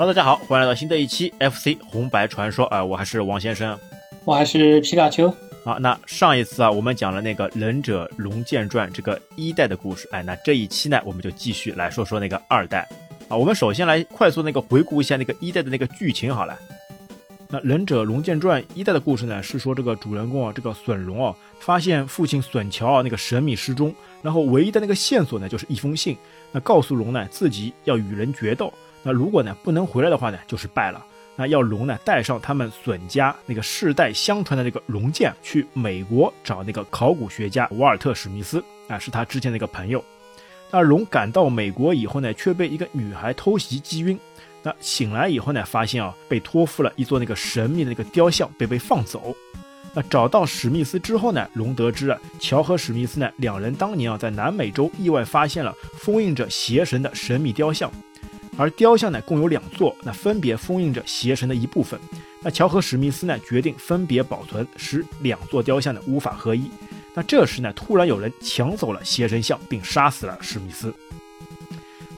Hello，大家好，欢迎来到新的一期 FC 红白传说啊、我还是王先生我还是皮卡丘。啊。那上一次啊，我们讲了那个《忍者龙剑传》这个一代的故事，哎，那这一期呢，我们就继续来说说那个二代啊。我们首先来快速那个回顾一下那个一代的那个剧情好了。那《忍者龙剑传》一代的故事呢，是说这个主人公啊，这个隼龙啊，发现父亲隼乔啊那个神秘失踪，然后唯一的那个线索呢，就是一封信，那告诉龙呢自己要与人决斗，那如果呢不能回来的话呢，就是败了。那要龙呢带上他们损家那个世代相传的这个龙剑，去美国找那个考古学家瓦尔特史密斯啊，是他之前的一个朋友。那龙赶到美国以后呢，却被一个女孩偷袭击晕。那醒来以后呢，发现啊被托付了一座那个神秘的那个雕像被被放走。那找到史密斯之后呢，龙得知啊，乔和史密斯呢两人当年啊在南美洲意外发现了封印着邪神的神秘雕像，而雕像呢共有两座，那分别封印着邪神的一部分。那乔和史密斯呢决定分别保存，使两座雕像呢无法合一。那这时呢，突然有人抢走了邪神像，并杀死了史密斯。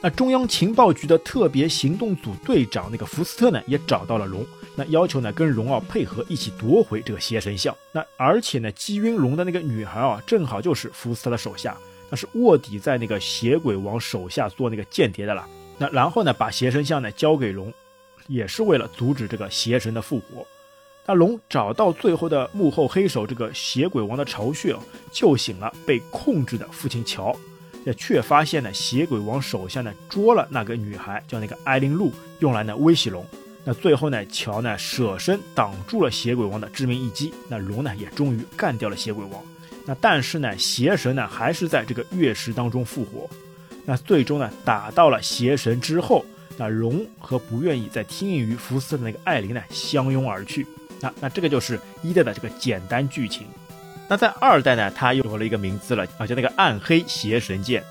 那中央情报局的特别行动组队长那个福斯特呢，也找到了龙，那要求呢跟龙啊配合一起夺回这个邪神像。那而且呢，击晕龙的那个女孩啊，正好就是福斯特的手下，那是卧底在那个邪鬼王手下做那个间谍的啦。那然后呢，把邪神像呢交给龙，也是为了阻止这个邪神的复活。那龙找到最后的幕后黑手这个邪鬼王的巢穴哦，救醒了被控制的父亲乔。也却发现呢，邪鬼王手下呢捉了那个女孩，叫那个艾琳露，用来呢威胁龙。那最后呢，乔呢舍身挡住了邪鬼王的致命一击，那龙呢也终于干掉了邪鬼王。那但是呢，邪神呢还是在这个月食当中复活。那最终呢，打到了邪神之后，那龙和不愿意再听命于福斯的那个艾琳呢相拥而去。那那这个就是一代的这个简单剧情。那在二代呢，它又有了一个名字了啊，叫那个暗黑邪神剑。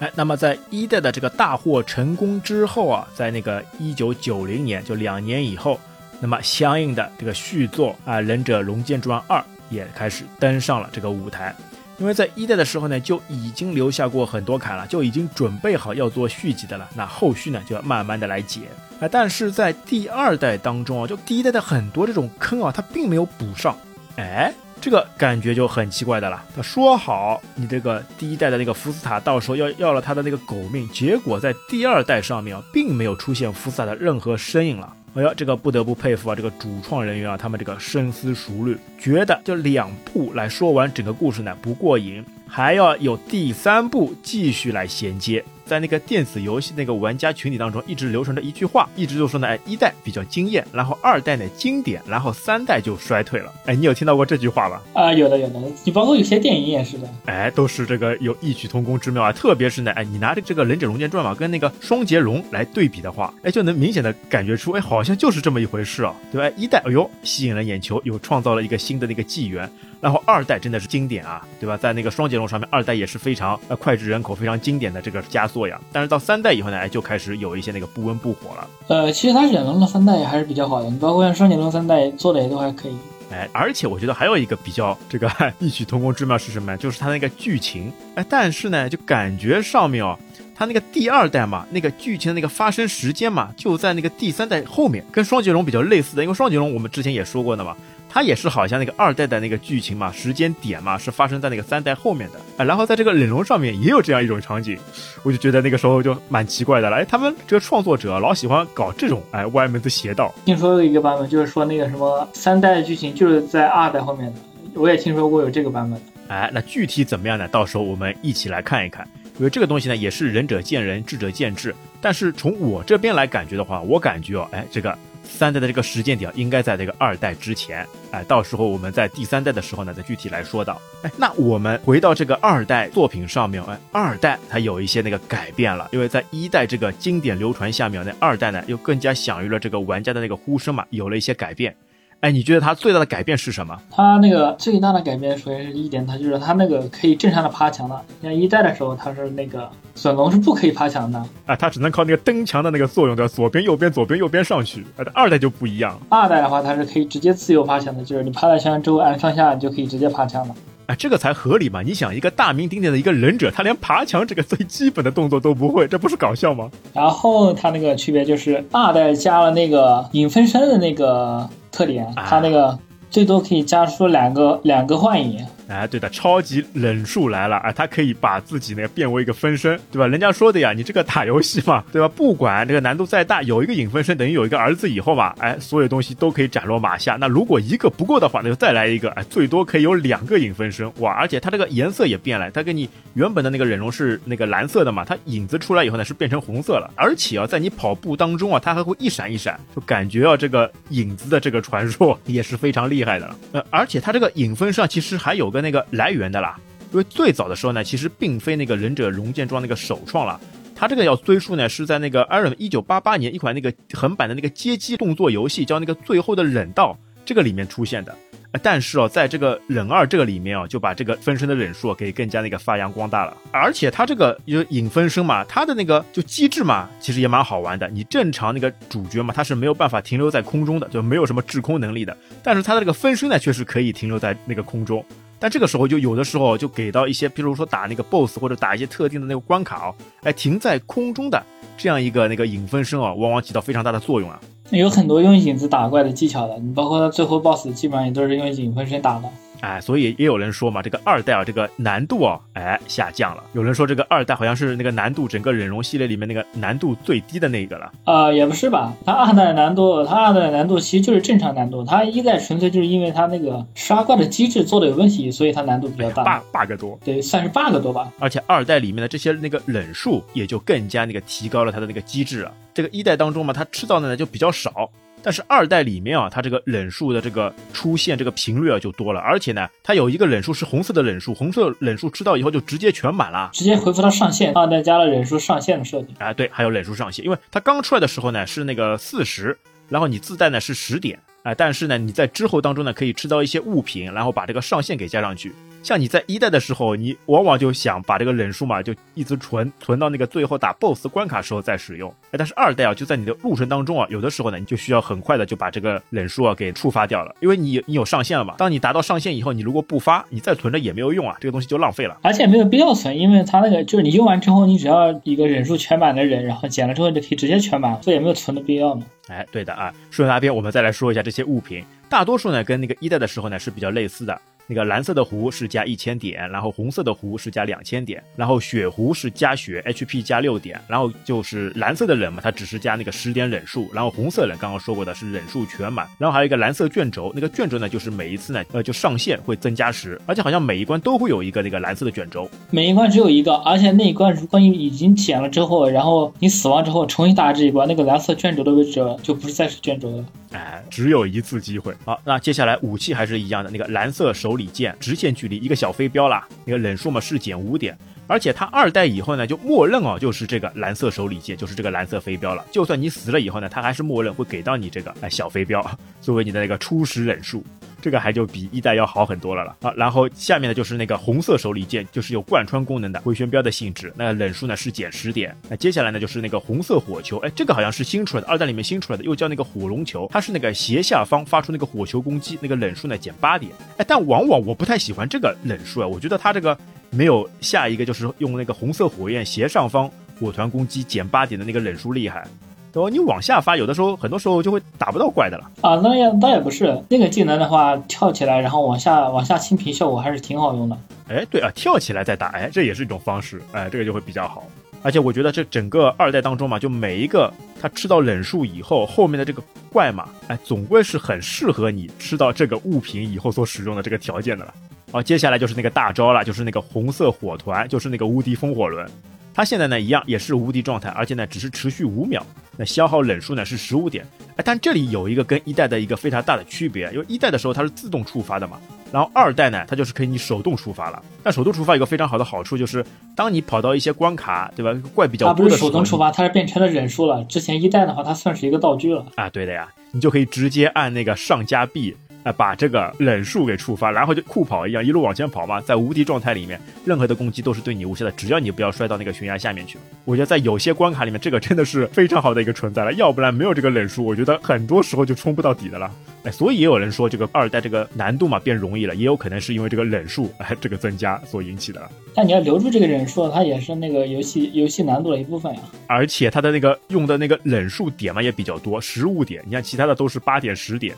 哎，那么在一代的这个大获成功之后啊，在那个一九九零年，就两年以后，那么相应的这个续作啊，《忍者龙剑传二》也开始登上了这个舞台。因为在一代的时候呢，就已经留下过很多坎了，就已经准备好要做续集的了。那后续呢，就要慢慢的来解。啊，但是在第二代当中啊，就第一代的很多这种坑啊，它并没有补上。哎。这个感觉就很奇怪的了。他说好，你这个第一代的那个福斯塔到时候要要了他的那个狗命，结果在第二代上面啊，并没有出现福斯塔的任何身影了。哎呀，这个不得不佩服啊，这个主创人员啊，他们这个深思熟虑，觉得就两部来说完整个故事呢不过瘾，还要有第三部继续来衔接。在那个电子游戏那个玩家群体当中，一直流传着一句话，一直就说呢，哎，一代比较惊艳，然后二代呢经典，然后三代就衰退了。哎，你有听到过这句话吧？啊，有的有的，你包括有些电影也是的。哎，都是这个有异曲同工之妙啊。特别是呢，哎，你拿着这个《忍者龙剑传》嘛，跟那个双截龙来对比的话，哎，就能明显的感觉出，哎，好像就是这么一回事啊，对吧？一代，哎呦，吸引了眼球，又创造了一个新的那个纪元。然后二代真的是经典啊，对吧？在那个双截龙上面，二代也是非常呃脍炙人口、非常经典的这个佳作呀。但是到三代以后呢，哎，就开始有一些那个不温不火了。呃，其实它忍龙的三代还是比较好的，你包括像双截龙三代做的也都还可以。哎，而且我觉得还有一个比较这个 异曲同工之妙是什么？就是它那个剧情。哎，但是呢，就感觉上面哦，它那个第二代嘛，那个剧情的那个发生时间嘛，就在那个第三代后面，跟双截龙比较类似的。因为双截龙我们之前也说过的嘛。它也是好像那个二代的那个剧情嘛，时间点嘛是发生在那个三代后面的啊，然后在这个忍龙上面也有这样一种场景，我就觉得那个时候就蛮奇怪的了。哎，他们这个创作者老喜欢搞这种哎歪门子邪道。听说有一个版本就是说那个什么三代的剧情就是在二代后面的，我也听说过有这个版本。哎，那具体怎么样呢？到时候我们一起来看一看。因为这个东西呢也是仁者见仁，智者见智。但是从我这边来感觉的话，我感觉哦，哎这个。三代的这个时间点应该在这个二代之前，哎，到时候我们在第三代的时候呢，再具体来说到。哎，那我们回到这个二代作品上面，哎，二代它有一些那个改变了，因为在一代这个经典流传下面，那二代呢又更加享誉了这个玩家的那个呼声嘛，有了一些改变。哎，你觉得它最大的改变是什么？它那个最大的改变，首先是一点，它就是它那个可以正常的爬墙了。像一代的时候，它是那个隼龙是不可以爬墙的，啊，它只能靠那个蹬墙的那个作用，对吧？左边、右边、左边、右边上去。哎，二代就不一样，二代的话，它是可以直接自由爬墙的，就是你爬到墙之后按上下，你就可以直接爬墙了。哎，这个才合理嘛？你想，一个大名鼎鼎的一个忍者，他连爬墙这个最基本的动作都不会，这不是搞笑吗？然后他那个区别就是二代加了那个影分身的那个特点，他那个最多可以加出两个两个幻影。哎，对的，超级忍术来了啊！他可以把自己那个变为一个分身，对吧？人家说的呀，你这个打游戏嘛，对吧？不管这个难度再大，有一个影分身等于有一个儿子以后嘛，哎，所有东西都可以斩落马下。那如果一个不够的话，那就再来一个，哎，最多可以有两个影分身，哇！而且它这个颜色也变了，它跟你原本的那个忍龙是那个蓝色的嘛，它影子出来以后呢是变成红色了，而且啊，在你跑步当中啊，它还会一闪一闪，就感觉啊这个影子的这个传说也是非常厉害的。呃，而且它这个影分身其实还有个那个来源的。啦，因为最早的时候呢，其实并非那个忍者龙剑装那个首创了，它这个要追溯呢，是在那个 Iron 一九八八年一款那个横版的那个街机动作游戏叫那个最后的忍道这个里面出现的。但是哦，在这个忍二这个里面哦，就把这个分身的忍术给更加那个发扬光大了。而且它这个就影分身嘛，它的那个就机制嘛，其实也蛮好玩的。你正常那个主角嘛，他是没有办法停留在空中的，就没有什么制空能力的。但是他的这个分身呢，却是可以停留在那个空中。但这个时候就有的时候就给到一些，比如说打那个 BOSS 或者打一些特定的那个关卡哦，哎，停在空中的这样一个那个影分身哦，往往起到非常大的作用啊。有很多用影子打怪的技巧的，你包括他最后 BOSS 基本上也都是用影分身打的。哎，所以也有人说嘛，这个二代啊，这个难度啊，哎下降了。有人说这个二代好像是那个难度整个忍龙系列里面那个难度最低的那个了。啊，也不是吧？它二代难度，它二代难度其实就是正常难度。它一代纯粹就是因为它那个刷怪的机制做的有问题，所以它难度比较大。bug bug 多，对，算是 bug 多吧。而且二代里面的这些那个忍术也就更加那个提高了它的那个机制啊。这个一代当中嘛，它吃到的呢就比较少。但是二代里面啊，它这个忍术的这个出现这个频率啊就多了，而且呢，它有一个忍术是红色的忍术，红色忍术吃到以后就直接全满了，直接回复到上限。二代加了忍术上限的设定，哎，对，还有忍术上限，因为它刚出来的时候呢是那个四十，然后你自带呢是十点，哎，但是呢你在之后当中呢可以吃到一些物品，然后把这个上限给加上去。像你在一代的时候，你往往就想把这个忍术嘛，就一直存存到那个最后打 BOSS 关卡时候再使用。哎，但是二代啊，就在你的路程当中啊，有的时候呢，你就需要很快的就把这个忍术啊给触发掉了，因为你你有上限了嘛。当你达到上限以后，你如果不发，你再存着也没有用啊，这个东西就浪费了。而且没有必要存，因为它那个就是你用完之后，你只要一个忍术全满的忍，然后减了之后就可以直接全满，所以也没有存的必要嘛。哎，对的啊。顺便那边我们再来说一下这些物品，大多数呢跟那个一代的时候呢是比较类似的。那个蓝色的壶是加一千点，然后红色的壶是加两千点，然后血壶是加血，HP 加六点，然后就是蓝色的忍嘛，它只是加那个十点忍术，然后红色忍刚刚说过的是忍术全满，然后还有一个蓝色卷轴，那个卷轴呢就是每一次呢呃就上限会增加十，而且好像每一关都会有一个那个蓝色的卷轴，每一关只有一个，而且那一关如果你已经减了之后，然后你死亡之后重新打这一关，那个蓝色卷轴的位置就不是再是卷轴了。哎，只有一次机会。好，那接下来武器还是一样的，那个蓝色手里剑，直线距离一个小飞镖啦。那个忍数嘛是减五点，而且它二代以后呢就默认哦，就是这个蓝色手里剑，就是这个蓝色飞镖了。就算你死了以后呢，它还是默认会给到你这个哎小飞镖，作为你的那个初始忍术。这个还就比一代要好很多了了啊！然后下面呢就是那个红色手里剑，就是有贯穿功能的回旋镖的性质。那忍术呢是减十点。那接下来呢就是那个红色火球，哎，这个好像是新出来的，二代里面新出来的，又叫那个火龙球，它是那个斜下方发出那个火球攻击，那个忍术呢减八点。哎，但往往我不太喜欢这个忍术啊，我觉得它这个没有下一个就是用那个红色火焰斜上方火团攻击减八点的那个忍术厉害。哦，你往下发，有的时候很多时候就会打不到怪的了啊。那也倒也不是那个技能的话，跳起来然后往下往下清屏效果还是挺好用的。哎，对啊，跳起来再打，哎，这也是一种方式，哎，这个就会比较好。而且我觉得这整个二代当中嘛，就每一个他吃到忍术以后，后面的这个怪嘛，哎，总归是很适合你吃到这个物品以后所使用的这个条件的了。好，接下来就是那个大招了，就是那个红色火团，就是那个无敌风火轮。它现在呢一样也是无敌状态，而且呢只是持续五秒，那消耗忍术呢是十五点。哎，但这里有一个跟一代的一个非常大的区别，因为一代的时候它是自动触发的嘛，然后二代呢它就是可以你手动触发了。但手动触发有个非常好的好处就是，当你跑到一些关卡，对吧？怪比较多的时候，手动触发，它是变成了忍术了。之前一代的话，它算是一个道具了。啊，对的呀，你就可以直接按那个上加 B。哎，把这个忍术给触发，然后就酷跑一样一路往前跑嘛，在无敌状态里面，任何的攻击都是对你无效的，只要你不要摔到那个悬崖下面去。我觉得在有些关卡里面，这个真的是非常好的一个存在了，要不然没有这个忍术，我觉得很多时候就冲不到底的了。哎，所以也有人说这个二代这个难度嘛变容易了，也有可能是因为这个忍术哎这个增加所引起的。但你要留住这个忍术，它也是那个游戏游戏难度的一部分呀。而且它的那个用的那个忍术点嘛也比较多，十五点，你看其他的都是八点十点。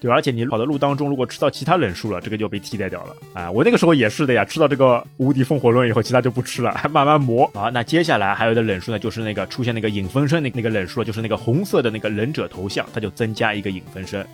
对，而且你跑的路当中，如果吃到其他忍术了，这个就被替代掉了啊！我那个时候也是的呀，吃到这个无敌风火轮以后，其他就不吃了，还 慢慢磨啊。那接下来还有的忍术呢，就是那个出现那个影分身那那个忍术，就是那个红色的那个忍者头像，它就增加一个影分身。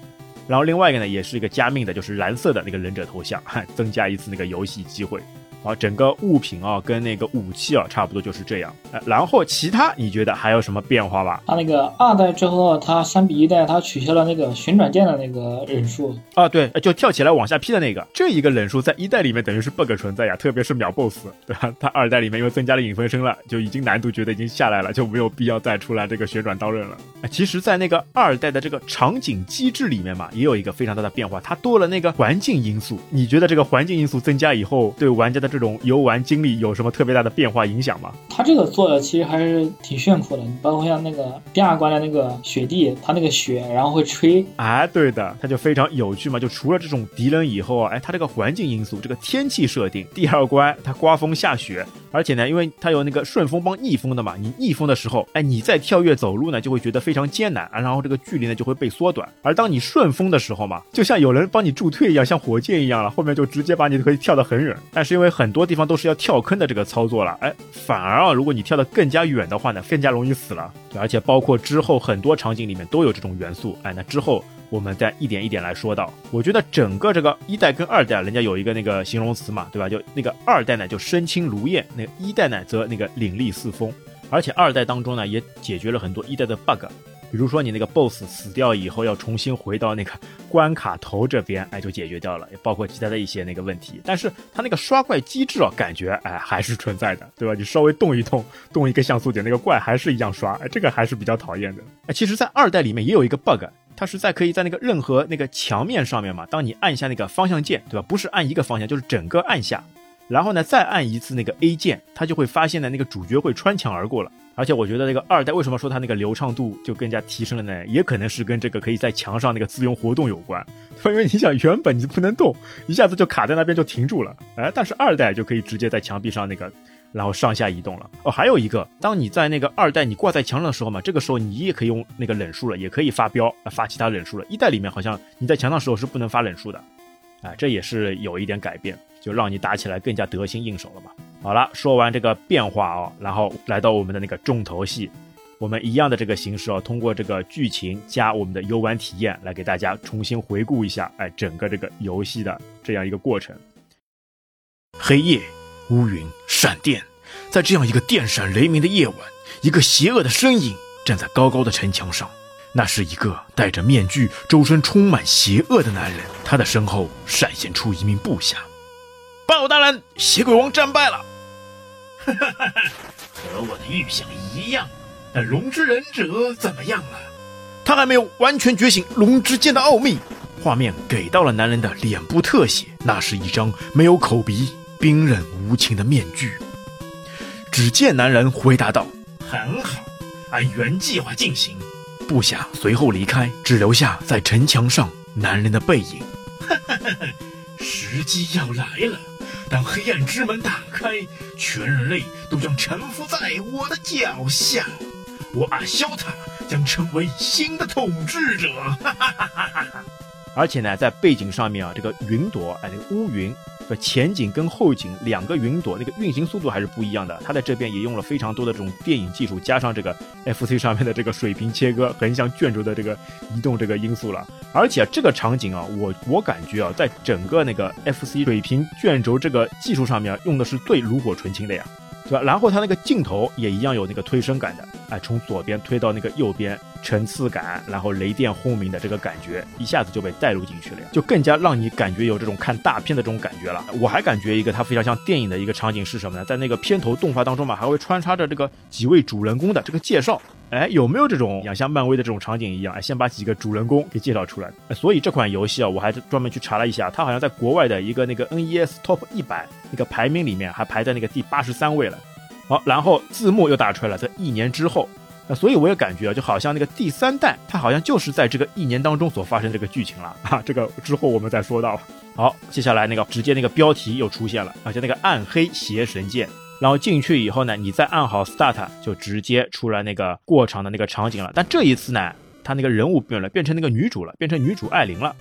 然后另外一个呢，也是一个加命的，就是蓝色的那个忍者头像，增加一次那个游戏机会。啊，整个物品啊，跟那个武器啊，差不多就是这样。呃，然后其他你觉得还有什么变化吧？它那个二代之后，它相比一代，它取消了那个旋转键的那个忍术啊，对，就跳起来往下劈的那个，这一个忍术在一代里面等于是 bug 存在呀，特别是秒 boss，对吧？它二代里面因为增加了影分身了，就已经难度觉得已经下来了，就没有必要再出来这个旋转刀刃了。其实，在那个二代的这个场景机制里面嘛，也有一个非常大的变化，它多了那个环境因素。你觉得这个环境因素增加以后，对玩家的这种游玩经历有什么特别大的变化影响吗？他这个做的其实还是挺炫酷的，你包括像那个第二关的那个雪地，它那个雪然后会吹，哎，对的，它就非常有趣嘛。就除了这种敌人以后啊，哎，它这个环境因素，这个天气设定，第二关它刮风下雪，而且呢，因为它有那个顺风帮逆风的嘛，你逆风的时候，哎，你在跳跃走路呢，就会觉得非常艰难啊，然后这个距离呢就会被缩短。而当你顺风的时候嘛，就像有人帮你助推一样，像火箭一样了，后面就直接把你可以跳得很远。但是因为很很多地方都是要跳坑的这个操作了，哎，反而啊，如果你跳得更加远的话呢，更加容易死了。而且包括之后很多场景里面都有这种元素。哎，那之后我们再一点一点来说到。我觉得整个这个一代跟二代，人家有一个那个形容词嘛，对吧？就那个二代呢就身轻如燕，那个一代呢则那个凛厉似风。而且二代当中呢也解决了很多一代的 bug。比如说你那个 BOSS 死掉以后要重新回到那个关卡头这边，哎，就解决掉了，也包括其他的一些那个问题。但是它那个刷怪机制啊，感觉哎还是存在的，对吧？你稍微动一动，动一个像素点，那个怪还是一样刷，哎，这个还是比较讨厌的。哎，其实，在二代里面也有一个 bug，它是在可以在那个任何那个墙面上面嘛，当你按下那个方向键，对吧？不是按一个方向，就是整个按下，然后呢再按一次那个 A 键，它就会发现呢那个主角会穿墙而过了。而且我觉得那个二代为什么说它那个流畅度就更加提升了呢？也可能是跟这个可以在墙上那个自由活动有关。因为你想，原本你不能动，一下子就卡在那边就停住了。哎，但是二代就可以直接在墙壁上那个，然后上下移动了。哦，还有一个，当你在那个二代你挂在墙上的时候嘛，这个时候你也可以用那个忍术了，也可以发飙发其他忍术了。一代里面好像你在墙上的时候是不能发忍术的。哎，这也是有一点改变，就让你打起来更加得心应手了嘛。好了，说完这个变化哦，然后来到我们的那个重头戏，我们一样的这个形式哦，通过这个剧情加我们的游玩体验来给大家重新回顾一下，哎，整个这个游戏的这样一个过程。黑夜、乌云、闪电，在这样一个电闪雷鸣的夜晚，一个邪恶的身影站在高高的城墙上，那是一个戴着面具、周身充满邪恶的男人，他的身后闪现出一名部下。报告大人，邪鬼王战败了。哈哈哈哈和我的预想一样。那龙之忍者怎么样了？他还没有完全觉醒龙之剑的奥秘。画面给到了男人的脸部特写，那是一张没有口鼻、冰冷无情的面具。只见男人回答道：“很好，按原计划进行。”部下随后离开，只留下在城墙上男人的背影。哈哈哈哈时机要来了。当黑暗之门打开，全人类都将臣服在我的脚下。我阿肖塔将成为新的统治者。哈哈哈哈哈而且呢，在背景上面啊，这个云朵，哎，这个乌云。这前景跟后景两个云朵，那个运行速度还是不一样的。它在这边也用了非常多的这种电影技术，加上这个 FC 上面的这个水平切割、横向卷轴的这个移动这个因素了。而且这个场景啊，我我感觉啊，在整个那个 FC 水平卷轴这个技术上面用的是最炉火纯青的呀。对吧？然后它那个镜头也一样有那个推升感的，哎，从左边推到那个右边，层次感，然后雷电轰鸣的这个感觉，一下子就被带入进去了呀，就更加让你感觉有这种看大片的这种感觉了。我还感觉一个它非常像电影的一个场景是什么呢？在那个片头动画当中嘛，还会穿插着这个几位主人公的这个介绍。哎，有没有这种像漫威的这种场景一样，哎，先把几个主人公给介绍出来？所以这款游戏啊，我还专门去查了一下，它好像在国外的一个那个 NES Top 一百那个排名里面，还排在那个第八十三位了。好，然后字幕又打出来了，在一年之后。那所以我也感觉啊，就好像那个第三代，它好像就是在这个一年当中所发生这个剧情了 啊。这个之后我们再说到。好，接下来那个直接那个标题又出现了，而且那个暗黑邪神剑。然后进去以后呢，你再按好 Start，就直接出来那个过场的那个场景了。但这一次呢，他那个人物变了，变成那个女主了，变成女主艾琳了，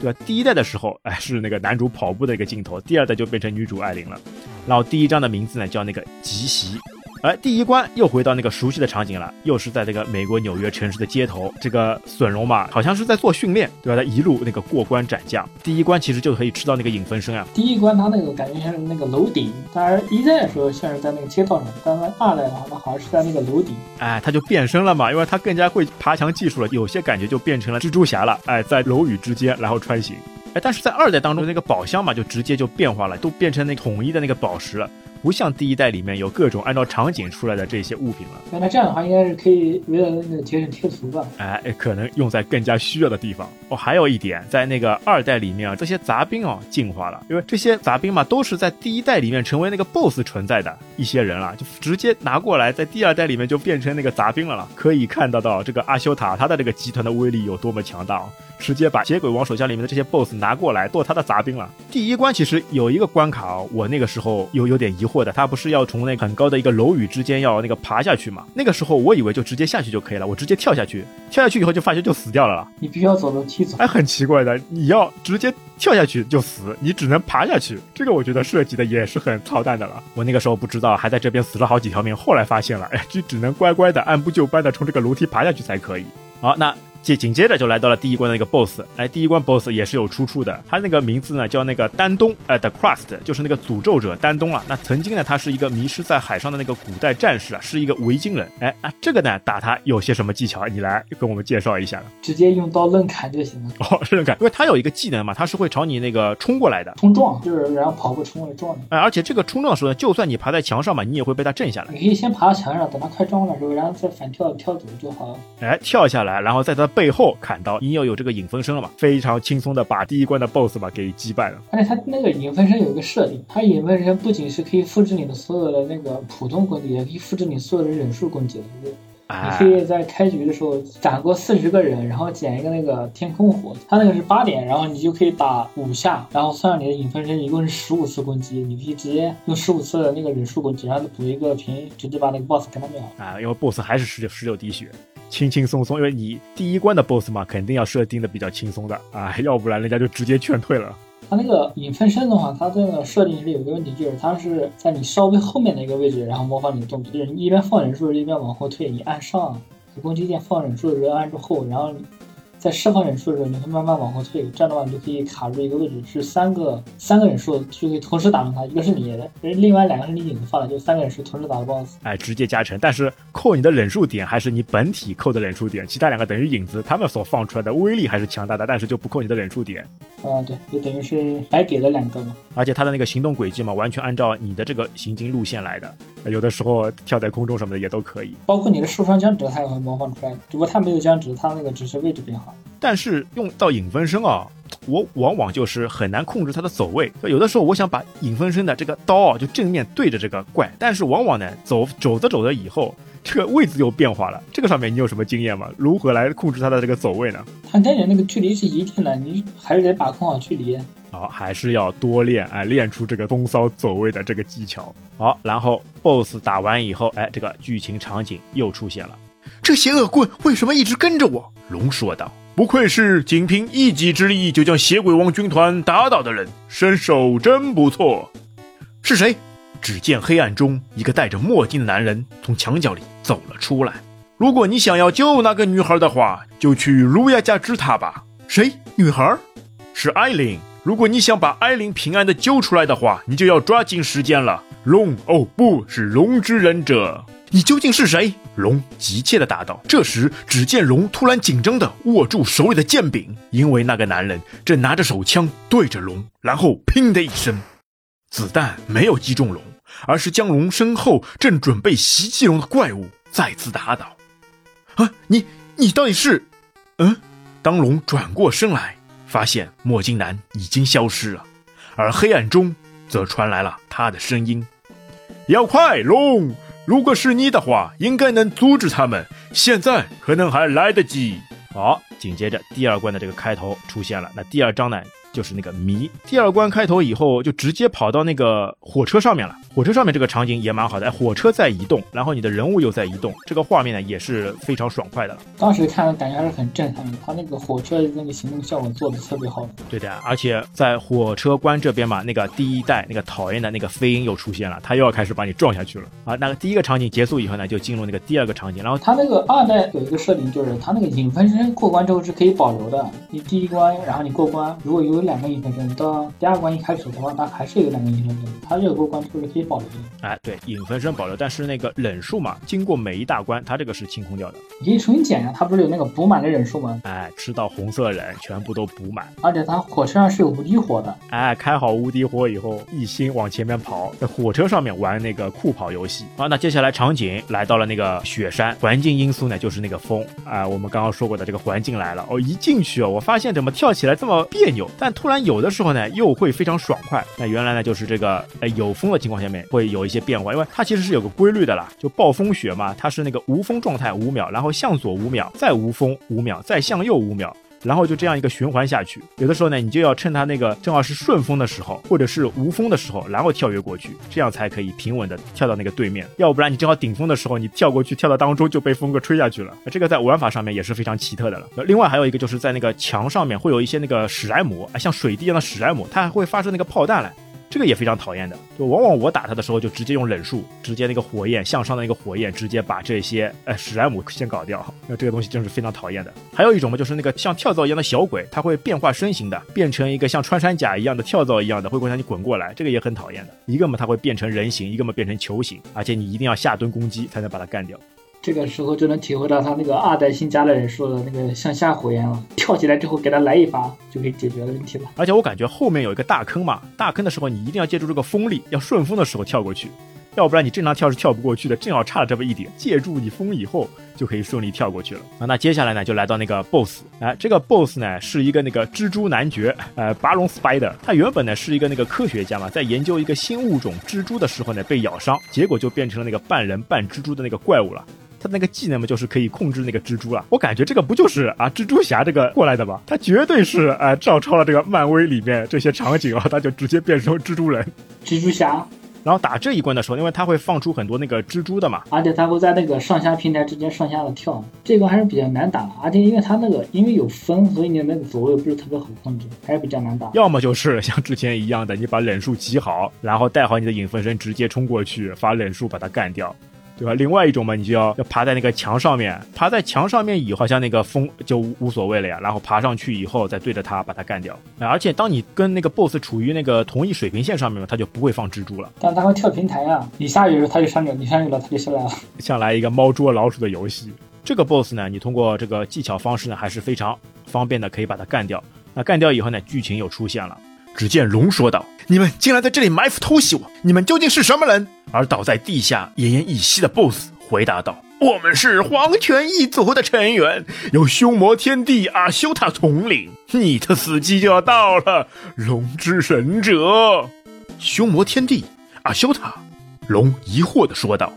对吧？第一代的时候，哎，是那个男主跑步的一个镜头，第二代就变成女主艾琳了。然后第一章的名字呢叫那个吉席。而第一关又回到那个熟悉的场景了，又是在这个美国纽约城市的街头。这个隼龙嘛，好像是在做训练，对吧？他一路那个过关斩将。第一关其实就可以吃到那个影分身啊。第一关他那个感觉像是那个楼顶，当然一代的时候像是在那个街道上，但是二代的话，它好像是在那个楼顶。哎，他就变身了嘛，因为他更加会爬墙技术了，有些感觉就变成了蜘蛛侠了。哎，在楼宇之间然后穿行。哎，但是在二代当中那个宝箱嘛，就直接就变化了，都变成那统一的那个宝石了。不像第一代里面有各种按照场景出来的这些物品了。那这样的话，应该是可以为了那个节省贴图吧？哎，可能用在更加需要的地方。哦，还有一点，在那个二代里面啊，这些杂兵哦进化了，因为这些杂兵嘛都是在第一代里面成为那个 BOSS 存在的一些人了，就直接拿过来，在第二代里面就变成那个杂兵了了。可以看得到这个阿修塔他的这个集团的威力有多么强大，直接把铁鬼王手下里面的这些 BOSS 拿过来做他的杂兵了。第一关其实有一个关卡哦，我那个时候有有点疑惑的，他不是要。从那很高的一个楼宇之间要那个爬下去嘛？那个时候我以为就直接下去就可以了，我直接跳下去，跳下去以后就发现就死掉了。你必须要走楼梯走。哎，很奇怪的，你要直接跳下去就死，你只能爬下去。这个我觉得设计的也是很操蛋的了。我那个时候不知道，还在这边死了好几条命，后来发现了，哎，就只能乖乖的按部就班的从这个楼梯爬下去才可以。好，那。接紧接着就来到了第一关的一个 boss，哎，第一关 boss 也是有出处的，他那个名字呢叫那个丹东，哎，The Crust，就是那个诅咒者丹东啊。那曾经呢，他是一个迷失在海上的那个古代战士啊，是一个维京人。哎，那这个呢打他有些什么技巧？你来跟我们介绍一下。直接用刀愣砍就行了。哦，愣砍，因为他有一个技能嘛，他是会朝你那个冲过来的，冲撞，就是然后跑步冲过来撞你。哎，而且这个冲撞的时候呢，就算你爬在墙上嘛，你也会被他震下来。你可以先爬到墙上，等他快撞过来的时候，然后再反跳跳走就好了。哎，跳下来，然后在他背后砍刀。你要有这个影分身了嘛？非常轻松的把第一关的 BOSS 吧给击败了。而且他那个影分身有一个设定，他影分身不仅是可以复制你的所有的那个普通攻击，也可以复制你所有的忍术攻击的。你可以在开局的时候斩过四十个人，然后捡一个那个天空火，它那个是八点，然后你就可以打五下，然后算上你的影分身一共是十五次攻击，你可以直接用十五次的那个忍术攻击，然后补一个平，直接把那个 BOSS 给他秒。啊，因为 BOSS 还是十九十九滴血。轻轻松松，因为你第一关的 BOSS 嘛，肯定要设定的比较轻松的啊，要不然人家就直接劝退了。他那个影分身的话，它这个设定是有个问题，就是它是在你稍微后面的一个位置，然后模仿你的动作，就是你一边放忍术一边往后退，你按上攻击键放忍术的时候按住后，然后。在释放忍术的时候，你会慢慢往后退，这样的话你就可以卡住一个位置，是三个三个忍术就可以同时打中他，一个是你的，另外两个是你影子放的，就三个忍术同时打 BOSS。哎，直接加成，但是扣你的忍术点还是你本体扣的忍术点，其他两个等于影子，他们所放出来的威力还是强大的，但是就不扣你的忍术点。啊，对，就等于是白给了两个嘛。而且他的那个行动轨迹嘛，完全按照你的这个行进路线来的，有的时候跳在空中什么的也都可以。包括你的受伤僵直，他也会模仿出来，只不过他没有僵直，他那个只是位置变化。但是用到影分身啊，我往往就是很难控制它的走位。有的时候我想把影分身的这个刀啊，就正面对着这个怪，但是往往呢，走走着走着以后，这个位置又变化了。这个上面你有什么经验吗？如何来控制它的这个走位呢？它跟你那个距离是一定的，你还是得把控好距离。好，还是要多练哎，练出这个风骚走位的这个技巧。好，然后 BOSS 打完以后，哎，这个剧情场景又出现了。这邪恶棍为什么一直跟着我？龙说道。不愧是仅凭一己之力就将邪鬼王军团打倒的人，身手真不错。是谁？只见黑暗中一个戴着墨镜的男人从墙角里走了出来。如果你想要救那个女孩的话，就去卢亚家支她吧。谁？女孩？是艾琳。如果你想把艾琳平安的救出来的话，你就要抓紧时间了。龙哦，不是龙之忍者。你究竟是谁？龙急切地答道。这时，只见龙突然紧张地握住手里的剑柄，因为那个男人正拿着手枪对着龙，然后“砰”的一声，子弹没有击中龙，而是将龙身后正准备袭击龙的怪物再次打倒。啊，你你到底是？嗯？当龙转过身来，发现墨镜男已经消失了，而黑暗中则传来了他的声音：“要快，龙！如果是你的话，应该能阻止他们。现在可能还来得及。”好，紧接着第二关的这个开头出现了。那第二章呢？就是那个谜，第二关开头以后就直接跑到那个火车上面了。火车上面这个场景也蛮好的，哎，火车在移动，然后你的人物又在移动，这个画面呢也是非常爽快的。当时看感觉还是很震撼的，他那个火车的那个行动效果做的特别好。对的，而且在火车关这边嘛，那个第一代那个讨厌的那个飞鹰又出现了，他又要开始把你撞下去了。啊，那个第一个场景结束以后呢，就进入那个第二个场景，然后他那个二代有一个设定，就是他那个影分身过关之后是可以保留的。你第一关，然后你过关，如果有两个影分身。到第二关一开始的话，它还是有两个影分身，它这个过关是不是可以保留的。哎，对，影分身保留，但是那个忍术嘛，经过每一大关，它这个是清空掉的。你可以重新捡呀，它不是有那个补满的忍术吗？哎，吃到红色忍全部都补满。而且它火车上是有无敌火的。哎，开好无敌火以后，一心往前面跑，在火车上面玩那个酷跑游戏。好，那接下来场景来到了那个雪山，环境因素呢就是那个风啊，我们刚刚说过的这个环境来了。哦，一进去哦，我发现怎么跳起来这么别扭，但突然有的时候。呢又会非常爽快。那原来呢就是这个，呃有风的情况下面会有一些变化，因为它其实是有个规律的啦，就暴风雪嘛，它是那个无风状态五秒，然后向左五秒，再无风五秒，再向右五秒。然后就这样一个循环下去，有的时候呢，你就要趁它那个正好是顺风的时候，或者是无风的时候，然后跳跃过去，这样才可以平稳的跳到那个对面。要不然你正好顶风的时候，你跳过去，跳到当中就被风给吹下去了。这个在玩法上面也是非常奇特的了。另外还有一个就是在那个墙上面会有一些那个史莱姆，像水滴一样的史莱姆，它还会发射那个炮弹来。这个也非常讨厌的，就往往我打他的时候就直接用忍术，直接那个火焰向上的那个火焰，直接把这些呃史莱姆先搞掉。那这个东西真是非常讨厌的。还有一种嘛，就是那个像跳蚤一样的小鬼，它会变化身形的，变成一个像穿山甲一样的跳蚤一样的，会向你滚过来。这个也很讨厌的。一个嘛，它会变成人形；一个嘛，变成球形，而且你一定要下蹲攻击才能把它干掉。这个时候就能体会到他那个二代新加的人说的那个向下火焰了，跳起来之后给他来一发就可以解决问题了。而且我感觉后面有一个大坑嘛，大坑的时候你一定要借助这个风力，要顺风的时候跳过去，要不然你正常跳是跳不过去的，正好差了这么一点，借助你风以后就可以顺利跳过去了啊。那接下来呢就来到那个 BOSS，哎，这个 BOSS 呢是一个那个蜘蛛男爵，呃，巴龙 Spider，他原本呢是一个那个科学家嘛，在研究一个新物种蜘蛛的时候呢被咬伤，结果就变成了那个半人半蜘蛛的那个怪物了。他那个技能嘛，就是可以控制那个蜘蛛了。我感觉这个不就是啊，蜘蛛侠这个过来的吗？他绝对是啊，照抄了这个漫威里面这些场景啊，他就直接变成蜘蛛人、蜘蛛侠。然后打这一关的时候，因为他会放出很多那个蜘蛛的嘛，而且他会在那个上下平台之间上下的跳，这关还是比较难打。而且因为他那个因为有风，所以你那个走位不是特别好控制，还是比较难打。要么就是像之前一样的，你把忍术集好，然后带好你的影分身，直接冲过去发忍术把它干掉。对吧？另外一种嘛，你就要要爬在那个墙上面，爬在墙上面以后，好像那个风就无所谓了呀。然后爬上去以后，再对着它把它干掉。而且当你跟那个 BOSS 处于那个同一水平线上面嘛，它就不会放蜘蛛了。但它会跳平台啊！你下去它就上去，你上去了它就下来了。像来一个猫捉老鼠的游戏。这个 BOSS 呢，你通过这个技巧方式呢，还是非常方便的，可以把它干掉。那干掉以后呢，剧情又出现了。只见龙说道：“你们竟然在这里埋伏偷袭我！你们究竟是什么人？”而倒在地下奄奄一息的 BOSS 回答道：“我们是黄泉一族的成员，由凶魔天帝阿修塔统领。你的死期就要到了，龙之神者。”凶魔天帝阿修塔，龙疑惑的说道。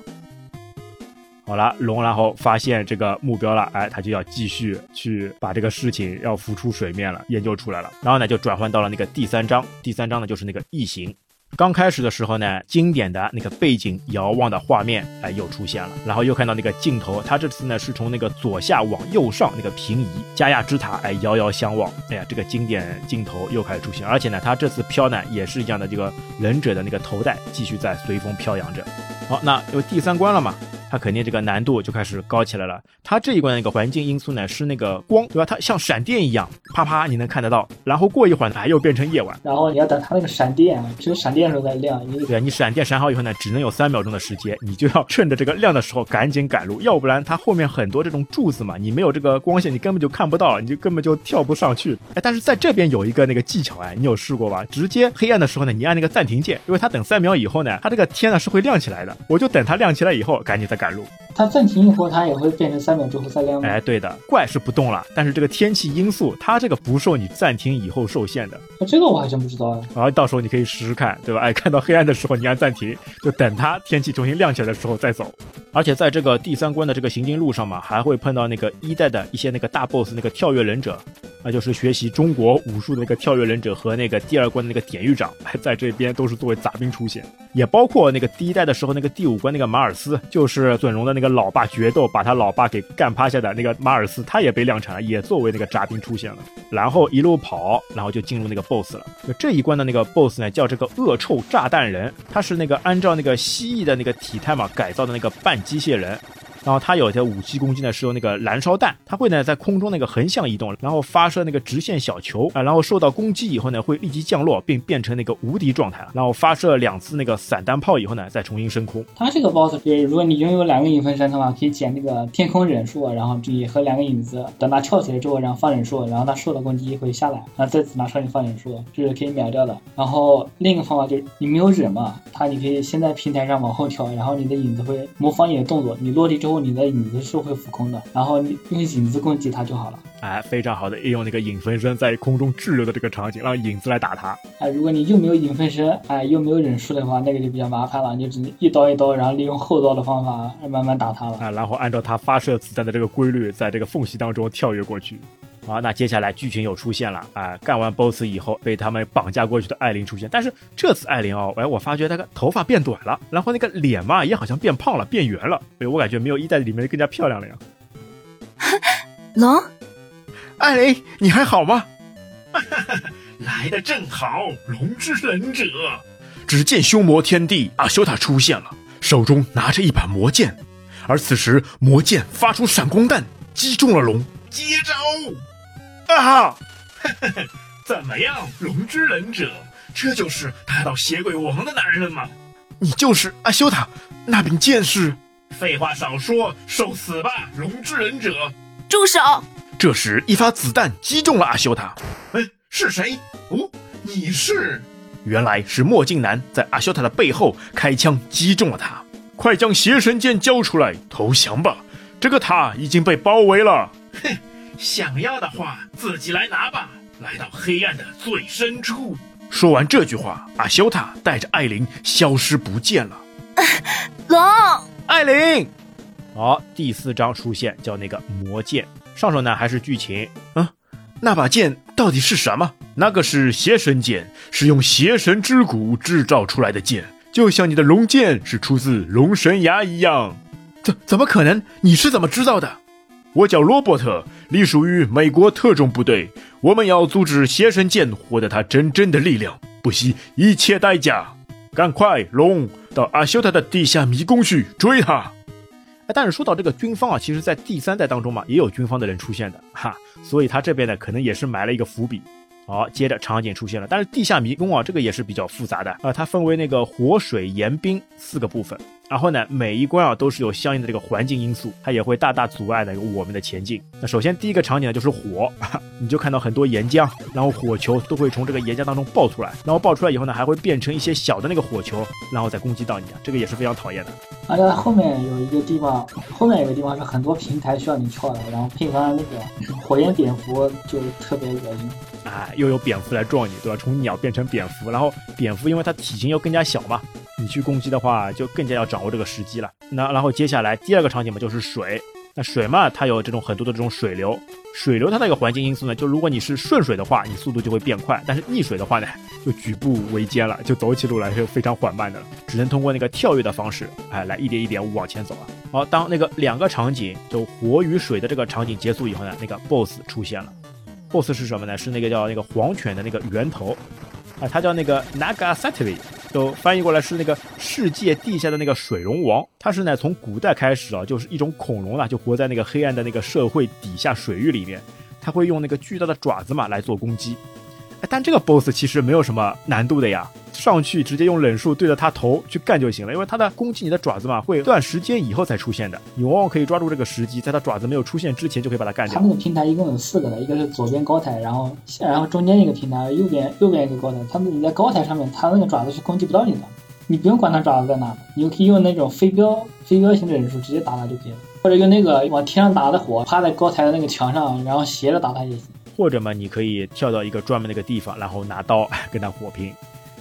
好了，龙然后发现这个目标了，哎，他就要继续去把这个事情要浮出水面了，研究出来了。然后呢，就转换到了那个第三章，第三章呢就是那个异形。刚开始的时候呢，经典的那个背景遥望的画面，哎，又出现了。然后又看到那个镜头，他这次呢是从那个左下往右上那个平移，加亚之塔，哎，遥遥相望。哎呀，这个经典镜头又开始出现，而且呢，他这次飘呢也是一样的，这个忍者的那个头带继续在随风飘扬着。好，那有第三关了嘛？它肯定这个难度就开始高起来了。它这一关的一个环境因素呢是那个光，对吧？它像闪电一样，啪啪你能看得到。然后过一会儿呢，哎，又变成夜晚。然后你要等它那个闪电，只有闪电的时候再亮。对啊，你闪电闪好以后呢，只能有三秒钟的时间，你就要趁着这个亮的时候赶紧赶路，要不然它后面很多这种柱子嘛，你没有这个光线，你根本就看不到，你就根本就跳不上去。哎，但是在这边有一个那个技巧哎，你有试过吧？直接黑暗的时候呢，你按那个暂停键，因为它等三秒以后呢，它这个天呢是会亮起来的。我就等它亮起来以后，赶紧再赶路。它暂停一会儿，它也会变成三秒之后再亮。哎，对的，怪是不动了，但是这个天气因素，它这个不受你暂停以后受限的。这个我还真不知道啊。然后到时候你可以试试看，对吧？哎，看到黑暗的时候你按暂停，就等它天气重新亮起来的时候再走。而且在这个第三关的这个行进路上嘛，还会碰到那个一代的一些那个大 boss，那个跳跃忍者，那就是学习中国武术的那个跳跃忍者和那个第二关的那个典狱长，在这边都是作为杂兵出现，也包括那个第一代的时候那个第五关那个马尔斯，就是准容的那个老爸决斗把他老爸给干趴下的那个马尔斯，他也被量产了，也作为那个杂兵出现了。然后一路跑，然后就进入那个 boss 了。就这一关的那个 boss 呢，叫这个恶臭炸弹人，他是那个按照那个蜥蜴的那个体态嘛改造的那个半。机械人。然后它有些武器攻击呢，是用那个燃烧弹，它会呢在空中那个横向移动，然后发射那个直线小球啊，然后受到攻击以后呢，会立即降落并变成那个无敌状态，然后发射两次那个散弹炮以后呢，再重新升空。它这个 boss 是，如果你拥有两个影分身的话，可以捡那个天空忍术，然后注意和两个影子，等它跳起来之后，然后放忍术，然后它受到攻击会下来，然后再次拿超你放忍术，这是可以秒掉的。然后另一个方法就是你没有忍嘛，它你可以先在平台上往后跳，然后你的影子会模仿你的动作，你落地之后。你的影子是会浮空的，然后你用影子攻击它就好了。哎，非常好的利用那个影分身在空中滞留的这个场景，让影子来打他。哎，如果你又没有影分身，哎，又没有忍术的话，那个就比较麻烦了，你就只能一刀一刀，然后利用后刀的方法慢慢打他了。啊，然后按照他发射子弹的这个规律，在这个缝隙当中跳跃过去。好，那接下来剧情又出现了啊！干完 BOSS 以后，被他们绑架过去的艾琳出现，但是这次艾琳哦，哎，我发觉那个头发变短了，然后那个脸嘛也好像变胖了，变圆了，哎，我感觉没有一代里面更加漂亮了呀。龙，艾琳，你还好吗？来的正好，龙之忍者。只见修魔天帝阿修塔出现了，手中拿着一把魔剑，而此时魔剑发出闪光弹，击中了龙，接招！啊！怎么样，龙之忍者？这就是打倒邪鬼王的男人吗？你就是阿修塔，那柄剑是？废话少说，受死吧，龙之忍者！住手！这时，一发子弹击中了阿修塔。嗯，是谁？哦，你是？原来是墨镜男在阿修塔的背后开枪击中了他。快将邪神剑交出来，投降吧！这个塔已经被包围了。哼。想要的话，自己来拿吧。来到黑暗的最深处。说完这句话，阿修塔带着艾琳消失不见了。龙，艾琳。好，第四章出现，叫那个魔剑。上手呢还是剧情？啊，那把剑到底是什么？那个是邪神剑，是用邪神之骨制造出来的剑，就像你的龙剑是出自龙神崖一样。怎怎么可能？你是怎么知道的？我叫罗伯特，隶属于美国特种部队。我们要阻止邪神剑获得它真正的力量，不惜一切代价。赶快，龙，到阿修塔的地下迷宫去追他。但是说到这个军方啊，其实在第三代当中嘛，也有军方的人出现的哈，所以他这边呢，可能也是埋了一个伏笔。好，接着场景出现了，但是地下迷宫啊，这个也是比较复杂的啊，它分为那个火、水、岩、冰四个部分。然后呢，每一关啊都是有相应的这个环境因素，它也会大大阻碍的我们的前进。那首先第一个场景呢就是火，你就看到很多岩浆，然后火球都会从这个岩浆当中爆出来，然后爆出来以后呢，还会变成一些小的那个火球，然后再攻击到你，这个也是非常讨厌的。而 且后面有一个地方，后面有个地方是很多平台需要你跳的，然后配合那个火焰蝙蝠就特别恶心。啊，又有蝙蝠来撞你，对吧？从鸟变成蝙蝠，然后蝙蝠因为它体型又更加小嘛，你去攻击的话就更加要掌握这个时机了。那然后接下来第二个场景嘛就是水，那水嘛它有这种很多的这种水流，水流它那个环境因素呢，就如果你是顺水的话，你速度就会变快；但是逆水的话呢，就举步维艰了，就走起路来是非常缓慢的了，只能通过那个跳跃的方式，哎，来一点一点往前走啊。好，当那个两个场景就火与水的这个场景结束以后呢，那个 BOSS 出现了。BOSS 是什么呢？是那个叫那个黄犬的那个源头，啊，它叫那个 Nagasatri，就翻译过来是那个世界地下的那个水龙王。它是呢从古代开始啊，就是一种恐龙啊，就活在那个黑暗的那个社会底下水域里面，它会用那个巨大的爪子嘛来做攻击。但这个 BOSS 其实没有什么难度的呀。上去直接用忍术对着他头去干就行了，因为他的攻击你的爪子嘛，会一段时间以后才出现的，你往往可以抓住这个时机，在他爪子没有出现之前就可以把它干掉。他那个平台一共有四个的，一个是左边高台，然后然后中间一个平台，右边右边一个高台。他们你在高台上面，他那个爪子是攻击不到你的。你不用管它爪子在哪，你就可以用那种飞镖飞镖型的忍术直接打它就可以了，或者用那个往天上打的火，趴在高台的那个墙上，然后斜着打它也行。或者嘛，你可以跳到一个专门的一个地方，然后拿刀 跟它火拼，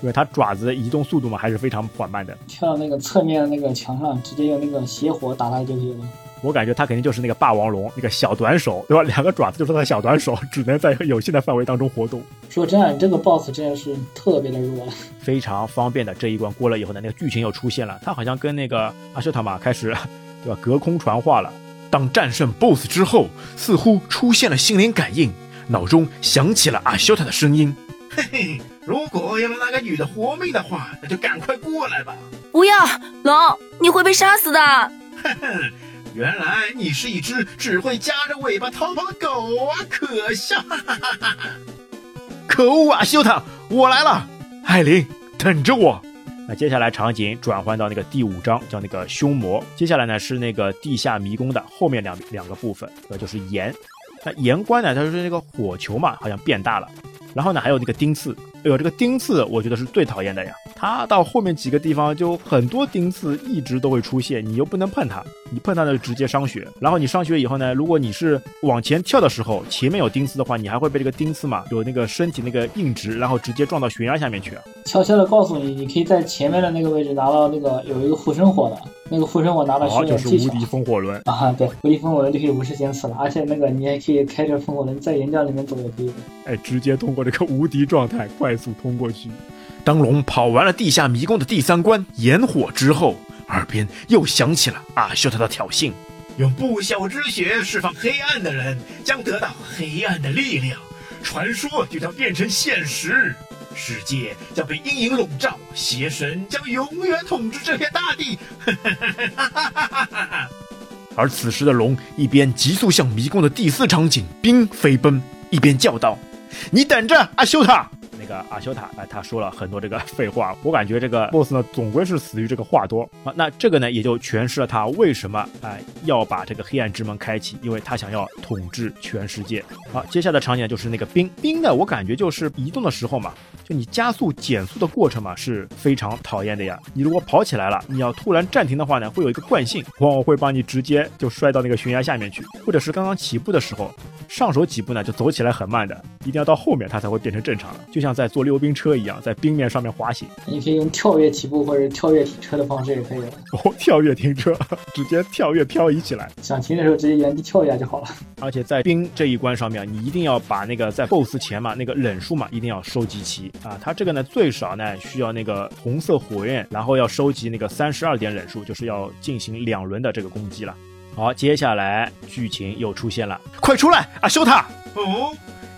因为它爪子的移动速度嘛还是非常缓慢的。跳到那个侧面的那个墙上，直接用那个邪火打它就可以了。我感觉它肯定就是那个霸王龙，那个小短手，对吧？两个爪子就是它的小短手，只能在有限的范围当中活动。说真的，这个 BOSS 真的是特别的弱了，非常方便的这一关过了以后呢，那个剧情又出现了，他好像跟那个阿修塔玛开始，对吧？隔空传话了。当战胜 BOSS 之后，似乎出现了心灵感应，脑中响起了阿修塔的声音：“嘿嘿，如果要让那个女的活命的话，那就赶快过来吧。”不要，龙，你会被杀死的。哼哼。原来你是一只只会夹着尾巴逃跑的狗啊！可笑！可恶啊，修塔，我来了！艾琳，等着我。那接下来场景转换到那个第五章，叫那个凶魔。接下来呢是那个地下迷宫的后面两两个部分，呃，就是盐。那盐关呢，它就是那个火球嘛，好像变大了。然后呢还有那个钉刺，哎呦，这个钉刺我觉得是最讨厌的呀。它到后面几个地方就很多钉刺一直都会出现，你又不能碰它，你碰它就直接伤血。然后你伤血以后呢，如果你是往前跳的时候前面有钉刺的话，你还会被这个钉刺嘛有那个身体那个硬直，然后直接撞到悬崖下面去。悄悄的告诉你，你可以在前面的那个位置拿到那个有一个护身火的，那个护身我拿到需要就是无敌风火轮啊，对，无敌风火轮就可以无视先死了，而且那个你还可以开着风火轮在岩浆里面走也可以。哎，直接通过这个无敌状态快速通过去。当龙跑完了地下迷宫的第三关炎火之后，耳边又响起了阿修特的挑衅：“用不朽之血释放黑暗的人将得到黑暗的力量，传说就将变成现实，世界将被阴影笼罩，邪神将永远统治这片大地。”而此时的龙一边急速向迷宫的第四场景冰飞奔，一边叫道：“你等着，阿修塔！”那个阿修塔，哎，他说了很多这个 废话，我感觉这个 boss 呢，总归是死于这个话多啊。那这个呢，也就诠释了他为什么哎要把这个黑暗之门开启，因为他想要统治全世界。好，接下来的场景就是那个冰冰呢，我感觉就是移动的时候嘛，就你加速减速的过程嘛，是非常讨厌的呀。你如果跑起来了，你要突然暂停的话呢，会有一个惯性，往往会把你直接就摔到那个悬崖下面去，或者是刚刚起步的时候，上手几步呢就走起来很慢的，一定要到后面它才会变成正常的，就像。在坐溜冰车一样，在冰面上面滑行。你可以用跳跃起步或者跳跃停车的方式也可以的。哦，跳跃停车，直接跳跃漂移起来。想停的时候直接原地跳一下就好了。而且在冰这一关上面，你一定要把那个在 BOSS 前嘛，那个忍术嘛，一定要收集齐啊。它这个呢，最少呢需要那个红色火焰，然后要收集那个三十二点忍术，就是要进行两轮的这个攻击了。好，接下来剧情又出现了，快出来啊，修塔！哦。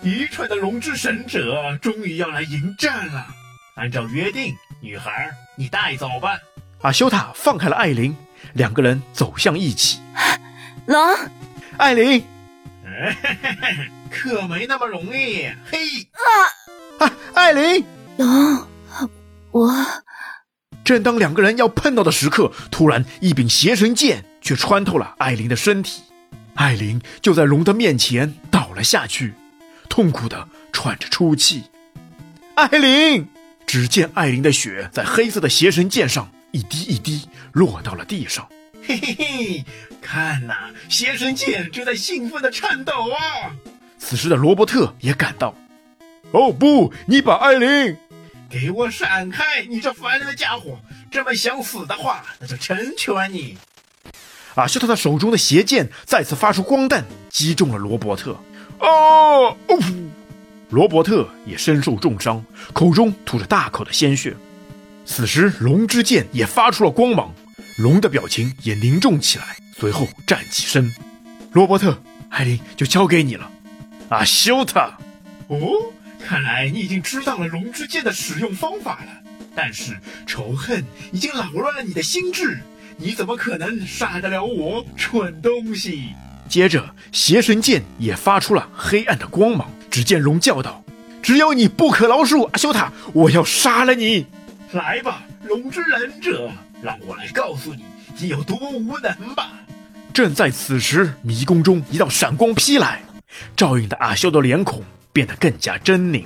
愚蠢的龙之神者终于要来迎战了。按照约定，女孩，你带走吧。阿修塔放开了艾琳，两个人走向一起。龙，艾琳，可没那么容易。嘿，啊，艾琳，龙，我。正当两个人要碰到的时刻，突然一柄邪神剑却穿透了艾琳的身体，艾琳就在龙的面前倒了下去。痛苦的喘着粗气，艾琳。只见艾琳的血在黑色的邪神剑上一滴一滴落到了地上。嘿嘿嘿，看呐，邪神剑正在兴奋的颤抖啊！此时的罗伯特也赶到。哦不，你把艾琳给我闪开！你这烦人的家伙，这么想死的话，那就成全你。阿修特的手中的邪剑再次发出光弹，击中了罗伯特。哦！罗伯特也身受重伤，口中吐着大口的鲜血。此时，龙之剑也发出了光芒，龙的表情也凝重起来，随后站起身。罗伯特，艾琳就交给你了。阿修特，哦，看来你已经知道了龙之剑的使用方法了。但是仇恨已经扰乱了你的心智，你怎么可能杀得了我，蠢东西！接着，邪神剑也发出了黑暗的光芒。只见龙叫道：“只有你不可饶恕，阿修塔！我要杀了你！来吧，龙之忍者，让我来告诉你，你有多无能吧！”正在此时，迷宫中一道闪光劈来，照应的阿修的脸孔变得更加狰狞。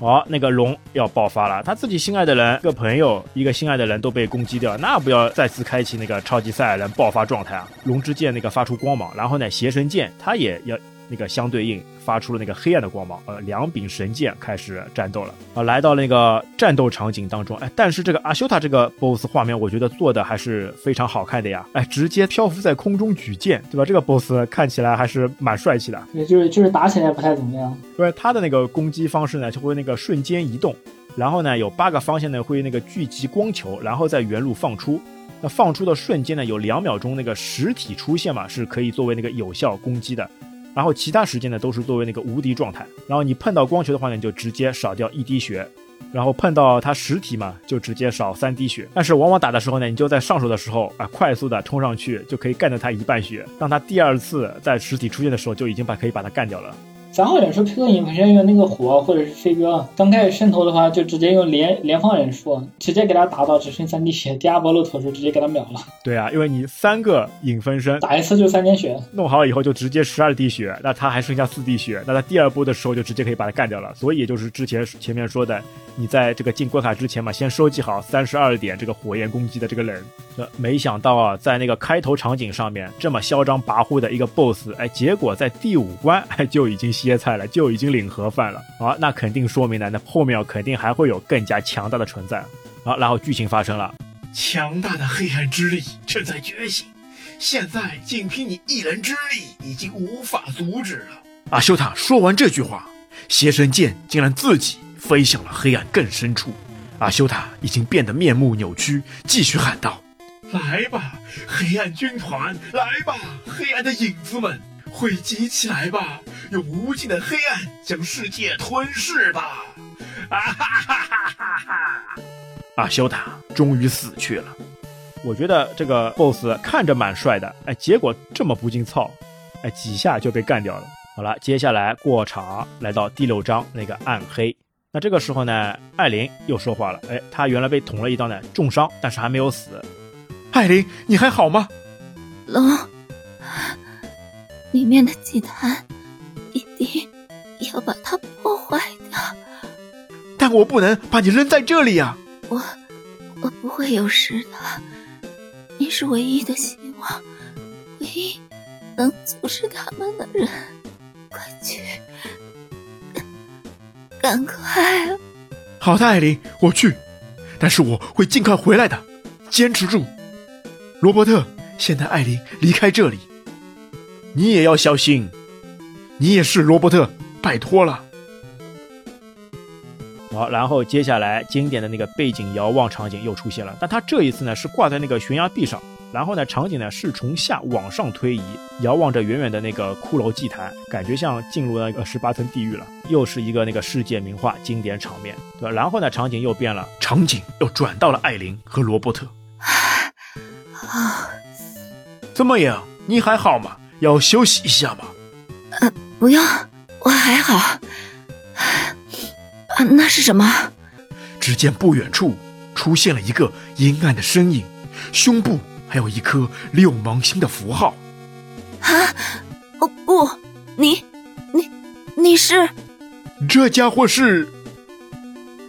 哦，那个龙要爆发了，他自己心爱的人、一个朋友、一个心爱的人都被攻击掉，那不要再次开启那个超级赛亚人爆发状态啊！龙之剑那个发出光芒，然后呢，邪神剑他也要。那个相对应发出了那个黑暗的光芒，呃，两柄神剑开始战斗了。啊，来到那个战斗场景当中，哎，但是这个阿修塔这个 BOSS 画面，我觉得做的还是非常好看的呀，哎，直接漂浮在空中举剑，对吧？这个 BOSS 看起来还是蛮帅气的，也就是就是打起来不太怎么样，因为他的那个攻击方式呢，就会那个瞬间移动，然后呢有八个方向呢会那个聚集光球，然后在原路放出，那放出的瞬间呢有两秒钟那个实体出现嘛，是可以作为那个有效攻击的。然后其他时间呢，都是作为那个无敌状态。然后你碰到光球的话呢，你就直接少掉一滴血；然后碰到它实体嘛，就直接少三滴血。但是往往打的时候呢，你就在上手的时候啊，快速的冲上去，就可以干掉它一半血。当它第二次在实体出现的时候，就已经把可以把它干掉了。三号忍术配合影分身用那个火或者是飞镖，刚开始渗透的话就直接用连连放忍术，直接给他打到只剩三滴血。第二波露头时直接给他秒了。对啊，因为你三个影分身打一次就三点血，弄好以后就直接十二滴血，那他还剩下四滴血，那他第二波的时候就直接可以把他干掉了。所以也就是之前前面说的，你在这个进关卡之前嘛，先收集好三十二点这个火焰攻击的这个人。没想到啊，在那个开头场景上面这么嚣张跋扈的一个 BOSS，哎，结果在第五关哎就已经歇菜了，就已经领盒饭了。啊，那肯定说明呢，那后面肯定还会有更加强大的存在。啊，然后剧情发生了，强大的黑暗之力正在觉醒，现在仅凭你一人之力已经无法阻止了。阿修塔说完这句话，邪神剑竟然自己飞向了黑暗更深处。阿修塔已经变得面目扭曲，继续喊道。来吧，黑暗军团！来吧，黑暗的影子们！汇集起来吧，用无尽的黑暗将世界吞噬吧！啊哈哈哈哈哈！阿修塔终于死去了。我觉得这个 BOSS 看着蛮帅的，哎，结果这么不经操，哎，几下就被干掉了。好了，接下来过场，来到第六章那个暗黑。那这个时候呢，艾琳又说话了，哎，她原来被捅了一刀呢，重伤，但是还没有死。艾琳，你还好吗？龙，里面的祭坛一定要把它破坏掉。但我不能把你扔在这里呀！我，我不会有事的。你是唯一的希望，唯一能阻止他们的人。快去，赶快！好的，艾琳，我去。但是我会尽快回来的，坚持住。罗伯特，现在艾琳离开这里，你也要小心。你也是罗伯特，拜托了。好，然后接下来经典的那个背景遥望场景又出现了，但它这一次呢是挂在那个悬崖壁上，然后呢场景呢是从下往上推移，遥望着远远的那个骷髅祭坛，感觉像进入那个十八层地狱了，又是一个那个世界名画经典场面，对吧？然后呢场景又变了，场景又转到了艾琳和罗伯特。啊，怎么样？你还好吗？要休息一下吗？呃，不用，我还好。啊，那是什么？只见不远处出现了一个阴暗的身影，胸部还有一颗六芒星的符号。啊！哦不，你，你，你是？这家伙是？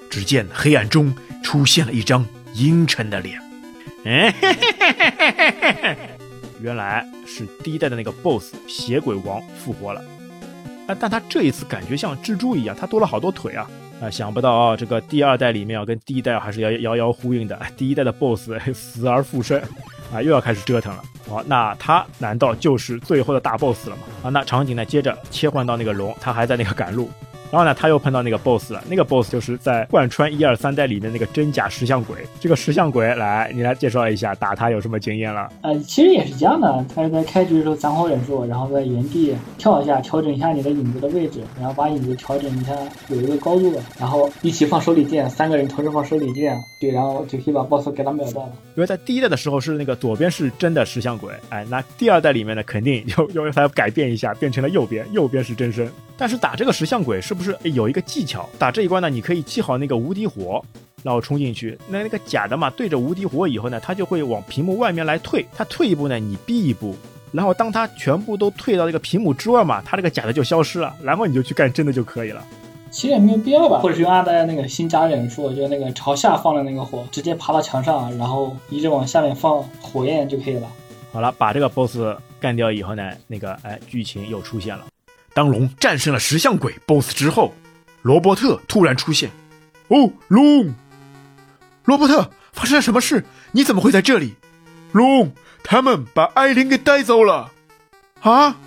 只见黑暗中出现了一张阴沉的脸。原来是第一代的那个 BOSS 血鬼王复活了，啊，但他这一次感觉像蜘蛛一样，他多了好多腿啊！啊，想不到啊，这个第二代里面啊，跟第一代还是要遥遥呼应的。第一代的 BOSS 死而复生，啊，又要开始折腾了。好，那他难道就是最后的大 BOSS 了吗？啊，那场景呢，接着切换到那个龙，他还在那个赶路。然后呢，他又碰到那个 boss 了。那个 boss 就是在贯穿一二三代里面那个真假石像鬼。这个石像鬼，来，你来介绍一下，打他有什么经验了？呃，其实也是一样的。他是在开局的时候攒好忍术，然后在原地跳一下，调整一下你的影子的位置，然后把影子调整一下有一个高度，然后一起放手里剑，三个人同时放手里剑，对，然后就可以把 boss 给他秒掉了。因为在第一代的时候是那个左边是真的石像鬼，哎，那第二代里面呢，肯定又又他改变一下，变成了右边，右边是真身。但是打这个石像鬼是不是有一个技巧？打这一关呢，你可以记好那个无敌火，然后冲进去。那那个假的嘛，对着无敌火以后呢，它就会往屏幕外面来退。它退一步呢，你逼一步，然后当它全部都退到这个屏幕之外嘛，它这个假的就消失了，然后你就去干真的就可以了。其实也没有必要吧，或者是用阿呆那个新加忍术，就那个朝下放的那个火，直接爬到墙上，然后一直往下面放火焰就可以了。好了，把这个 boss 干掉以后呢，那个哎，剧情又出现了。当龙战胜了石像鬼 boss 之后，罗伯特突然出现。哦，龙，罗伯特，发生了什么事？你怎么会在这里？龙，他们把艾琳给带走了。啊？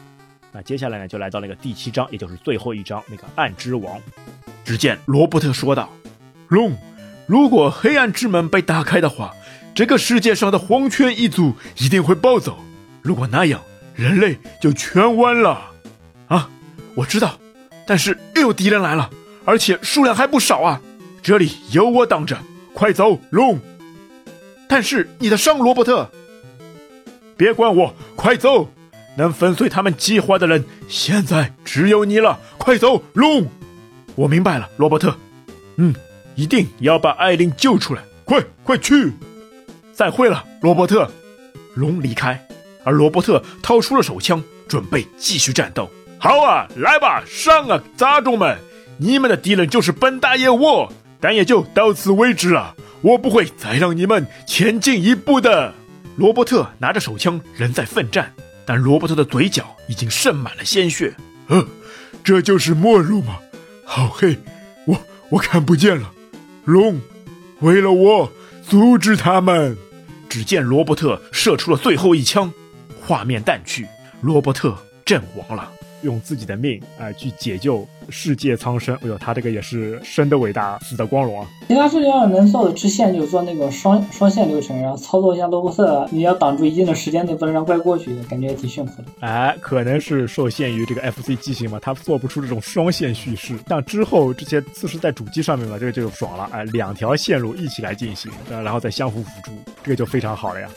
那接下来呢，就来到那个第七章，也就是最后一章，那个暗之王。只见罗伯特说道：“龙，如果黑暗之门被打开的话，这个世界上的黄泉一族一定会暴走。如果那样，人类就全完了。啊，我知道，但是又有敌人来了，而且数量还不少啊。这里有我挡着，快走，龙。但是你的伤，罗伯特，别管我，快走。”能粉碎他们计划的人，现在只有你了！快走，龙！我明白了，罗伯特。嗯，一定要把艾琳救出来！快，快去！再会了，罗伯特。龙离开，而罗伯特掏出了手枪，准备继续战斗。好啊，来吧，上啊，杂种们！你们的敌人就是本大爷我，但也就到此为止了。我不会再让你们前进一步的。罗伯特拿着手枪，仍在奋战。但罗伯特的嘴角已经渗满了鲜血。呃，这就是末路吗？好黑，我我看不见了。龙，为了我，阻止他们！只见罗伯特射出了最后一枪，画面淡去，罗伯特阵亡了。用自己的命啊去解救世界苍生，哎呦，他这个也是生的伟大，死的光荣啊！其他世界上能做的支线就是做那个双双线流程，然后操作一下罗伯特，你要挡住一定的时间内，不能让怪过去，感觉也挺炫酷的。哎，可能是受限于这个 FC 机型嘛，它做不出这种双线叙事。像之后这些次是在主机上面嘛，这个就爽了，哎，两条线路一起来进行，然后再相互辅助，这个就非常好了呀。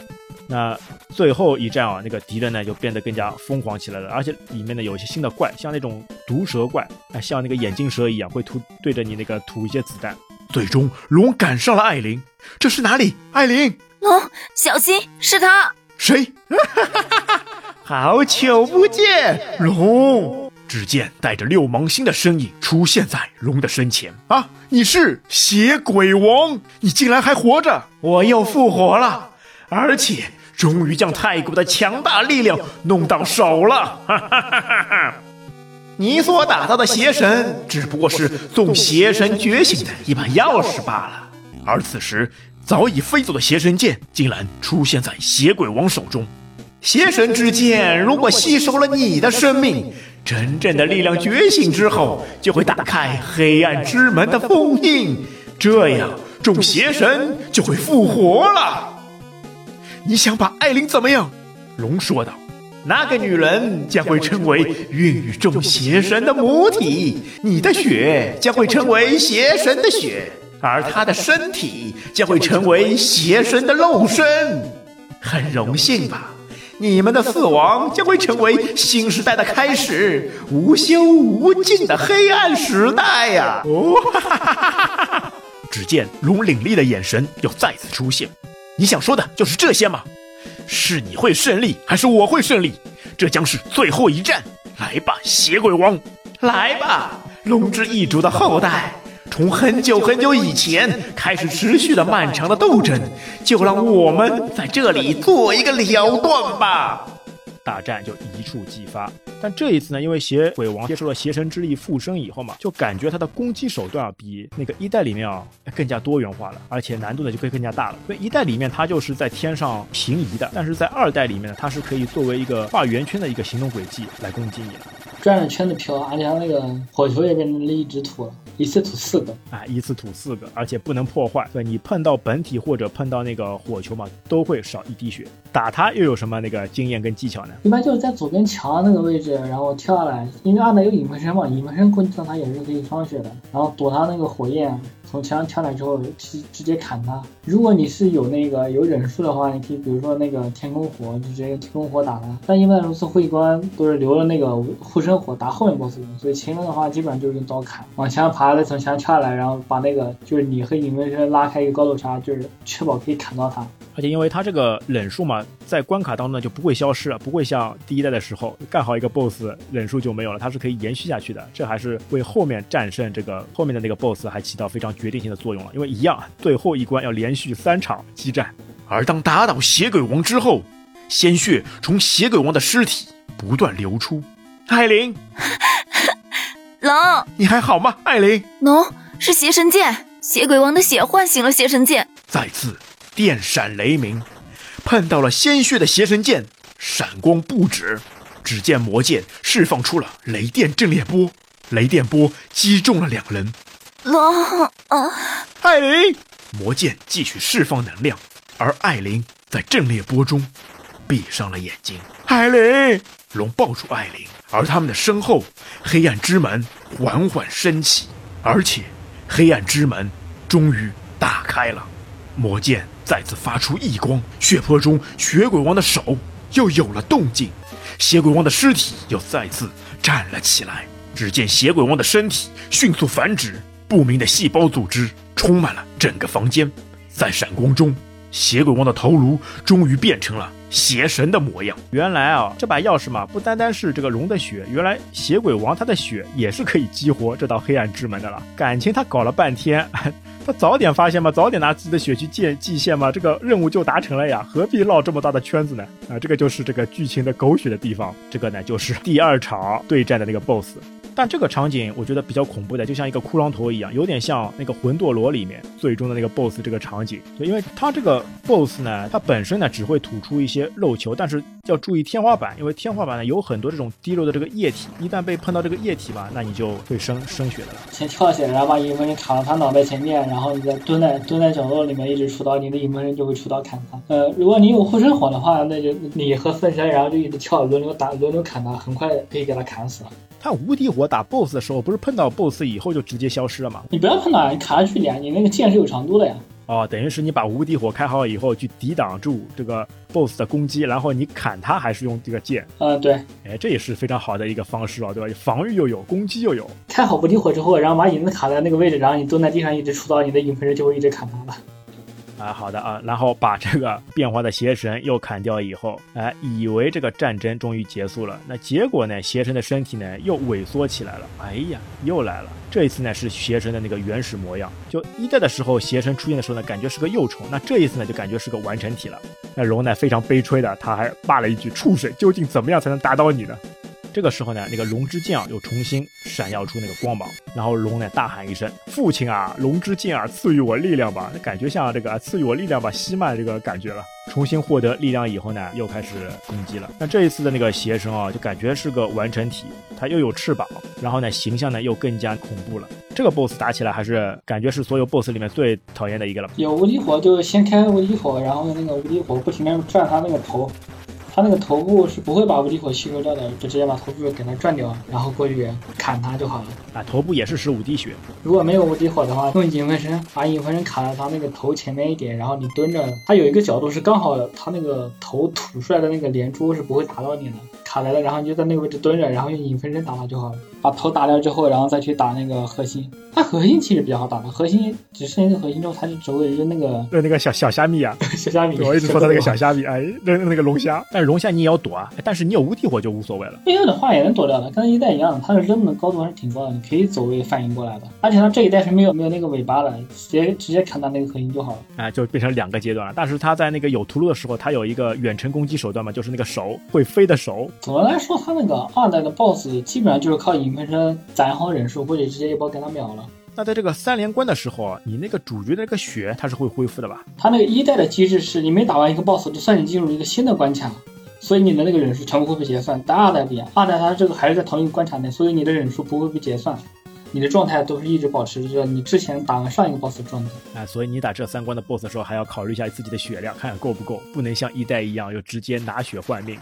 那最后一战啊，那个敌人呢就变得更加疯狂起来了，而且里面呢有一些新的怪，像那种毒蛇怪，啊，像那个眼镜蛇一样，会吐对着你那个吐一些子弹。最终，龙赶上了艾琳，这是哪里？艾琳，龙，小心，是他。谁？好久不见，龙。只见带着六芒星的身影出现在龙的身前。啊，你是血鬼王，你竟然还活着！我又复活了，而且。终于将太古的强大力量弄到手了，哈哈哈哈哈！你所打造的邪神只不过是送邪神觉醒的一把钥匙罢了。而此时，早已飞走的邪神剑竟然出现在邪鬼王手中。邪神之剑如果吸收了你的生命，真正的力量觉醒之后，就会打开黑暗之门的封印，这样众邪神就会复活了。你想把艾琳怎么样？龙说道：“那个女人将会成为孕育众邪神的母体，你的血将会成为邪神的血，而她的身体将会成为邪神的肉身。很荣幸吧？你们的死亡将会成为新时代的开始，无休无尽的黑暗时代呀！”哦，哈哈哈哈哈！只见龙凛厉的眼神又再次出现。你想说的就是这些吗？是你会胜利，还是我会胜利？这将是最后一战。来吧，邪鬼王，来吧，龙之一族的后代。从很久很久以前开始持续的漫长的斗争，就让我们在这里做一个了断吧。大战就一触即发。但这一次呢，因为邪鬼王接受了邪神之力附身以后嘛，就感觉他的攻击手段啊比那个一代里面啊更加多元化了，而且难度呢就会更加大了。所以一代里面他就是在天上平移的，但是在二代里面呢，他是可以作为一个画圆圈的一个行动轨迹来攻击你的，转着圈子飘，而且他那个火球也变成了一直吐了。一次吐四个啊！一次吐四个，而且不能破坏。对你碰到本体或者碰到那个火球嘛，都会少一滴血。打它又有什么那个经验跟技巧呢？一般就是在左边墙那个位置，然后跳下来，因为二代有影分身嘛，影分身攻击到它也是可以放血的，然后躲它那个火焰。从墙上跳下来之后，直直接砍他。如果你是有那个有忍术的话，你可以比如说那个天空火，就直接天空火打他。但一般如此会关都是留了那个护身火打后面 boss 用，所以前面的话基本上就是用刀砍，往墙上爬，再从墙上跳下来，然后把那个就是你和影分身拉开一个高度差，就是确保可以砍到他。而且因为它这个忍术嘛，在关卡当中呢就不会消失，不会像第一代的时候干好一个 BOSS 忍术就没有了，它是可以延续下去的。这还是为后面战胜这个后面的那个 BOSS 还起到非常决定性的作用了。因为一样，最后一关要连续三场激战。而当打倒血鬼王之后，鲜血从血鬼王的尸体不断流出。艾琳，龙，你还好吗？艾琳，龙是邪神剑，血鬼王的血唤醒了邪神剑。再次电闪雷鸣，碰到了鲜血的邪神剑，闪光不止。只见魔剑释放出了雷电阵列波，雷电波击中了两人。龙啊，艾琳，魔剑继续释放能量，而艾琳在阵列波中闭上了眼睛。艾琳，龙抱住艾琳，而他们的身后，黑暗之门缓缓升起，而且黑暗之门终于打开了。魔剑再次发出异光，血泊中血鬼王的手又有了动静，血鬼王的尸体又再次站了起来。只见血鬼王的身体迅速繁殖，不明的细胞组织充满了整个房间。在闪光中，血鬼王的头颅终于变成了邪神的模样。原来啊，这把钥匙嘛，不单单是这个龙的血，原来血鬼王他的血也是可以激活这道黑暗之门的了。感情他搞了半天。他早点发现嘛，早点拿自己的血去建祭献嘛，这个任务就达成了呀，何必绕这么大的圈子呢？啊，这个就是这个剧情的狗血的地方。这个呢，就是第二场对战的那个 BOSS。但这个场景我觉得比较恐怖的，就像一个骷髅头一样，有点像那个魂斗罗里面最终的那个 BOSS 这个场景。就因为它这个 BOSS 呢，它本身呢只会吐出一些肉球，但是要注意天花板，因为天花板呢有很多这种滴落的这个液体，一旦被碰到这个液体吧，那你就会生生血的了。先跳起来，然后把影分身卡到他脑袋前面，然后你再蹲在蹲在角落里面一直出刀，你的影分身就会出刀砍他。呃，如果你有护身火的话，那就你和分身然后就一直跳，轮流打，轮流砍他，很快可以给他砍死了。他无敌火打 BOSS 的时候，不是碰到 BOSS 以后就直接消失了吗？你不要碰到，你卡着距离啊，你那个剑是有长度的呀。哦，等于是你把无敌火开好以后，去抵挡住这个 BOSS 的攻击，然后你砍他还是用这个剑。嗯，对。哎，这也是非常好的一个方式哦，对吧？防御又有，攻击又有。开好无敌火之后，然后把影子卡在那个位置，然后你蹲在地上一直出刀，你的影分身就会一直砍他了。啊，好的啊，然后把这个变化的邪神又砍掉以后，哎，以为这个战争终于结束了，那结果呢，邪神的身体呢又萎缩起来了，哎呀，又来了，这一次呢是邪神的那个原始模样，就一代的时候邪神出现的时候呢，感觉是个幼虫，那这一次呢就感觉是个完成体了。那龙呢非常悲催的，他还骂了一句：“畜生，究竟怎么样才能打倒你呢？”这个时候呢，那个龙之剑啊又重新闪耀出那个光芒，然后龙呢大喊一声：“父亲啊，龙之剑啊，赐予我力量吧！”感觉像这个赐予我力量吧，西曼这个感觉了。重新获得力量以后呢，又开始攻击了。那这一次的那个邪神啊，就感觉是个完成体，它又有翅膀，然后呢形象呢又更加恐怖了。这个 boss 打起来还是感觉是所有 boss 里面最讨厌的一个了。有无敌火就先开无敌火，然后那个无敌火不停的转他那个头。他那个头部是不会把无敌火吸收掉的，就直接把头部给它转掉，然后过去砍他就好了。啊，头部也是十五滴血。如果没有无敌火的话，用影分身把影分身卡在他那个头前面一点，然后你蹲着，他有一个角度是刚好他那个头吐出来的那个连珠是不会打到你的，卡来了，然后你就在那个位置蹲着，然后用影分身打他就好了。把头打掉之后，然后再去打那个核心。它核心其实比较好打的，核心只剩一个核心之后，它就只会扔那个扔那个小小虾米啊，小虾米。我一直说它那个小虾米，哎，扔那个龙虾。但 是龙虾你也要躲啊，但是你有无敌火就无所谓了。没有的话也能躲掉的，跟一代一样，它的扔的高度还是挺高的，你可以走位反应过来的。而且它这一代是没有没有那个尾巴的，直接直接砍到那个核心就好了。啊，就变成两个阶段了。但是它在那个有屠戮的时候，它有一个远程攻击手段嘛，就是那个手会飞的手。总的来说，它那个二代的 BOSS 基本上就是靠影分身攒好忍术，或者直接一波给它秒了。那在这个三连关的时候啊，你那个主角的那个血它是会恢复的吧？它那个一代的机制是你每打完一个 BOSS，就算你进入一个新的关卡，所以你的那个忍术全部会被结算。但二代不一样，二代它这个还是在同一个关卡内，所以你的忍术不会被结算，你的状态都是一直保持着你之前打完上一个 BOSS 的状态。啊，所以你打这三关的 BOSS 的时候，还要考虑一下自己的血量，看看够不够，不能像一代一样又直接拿血换命。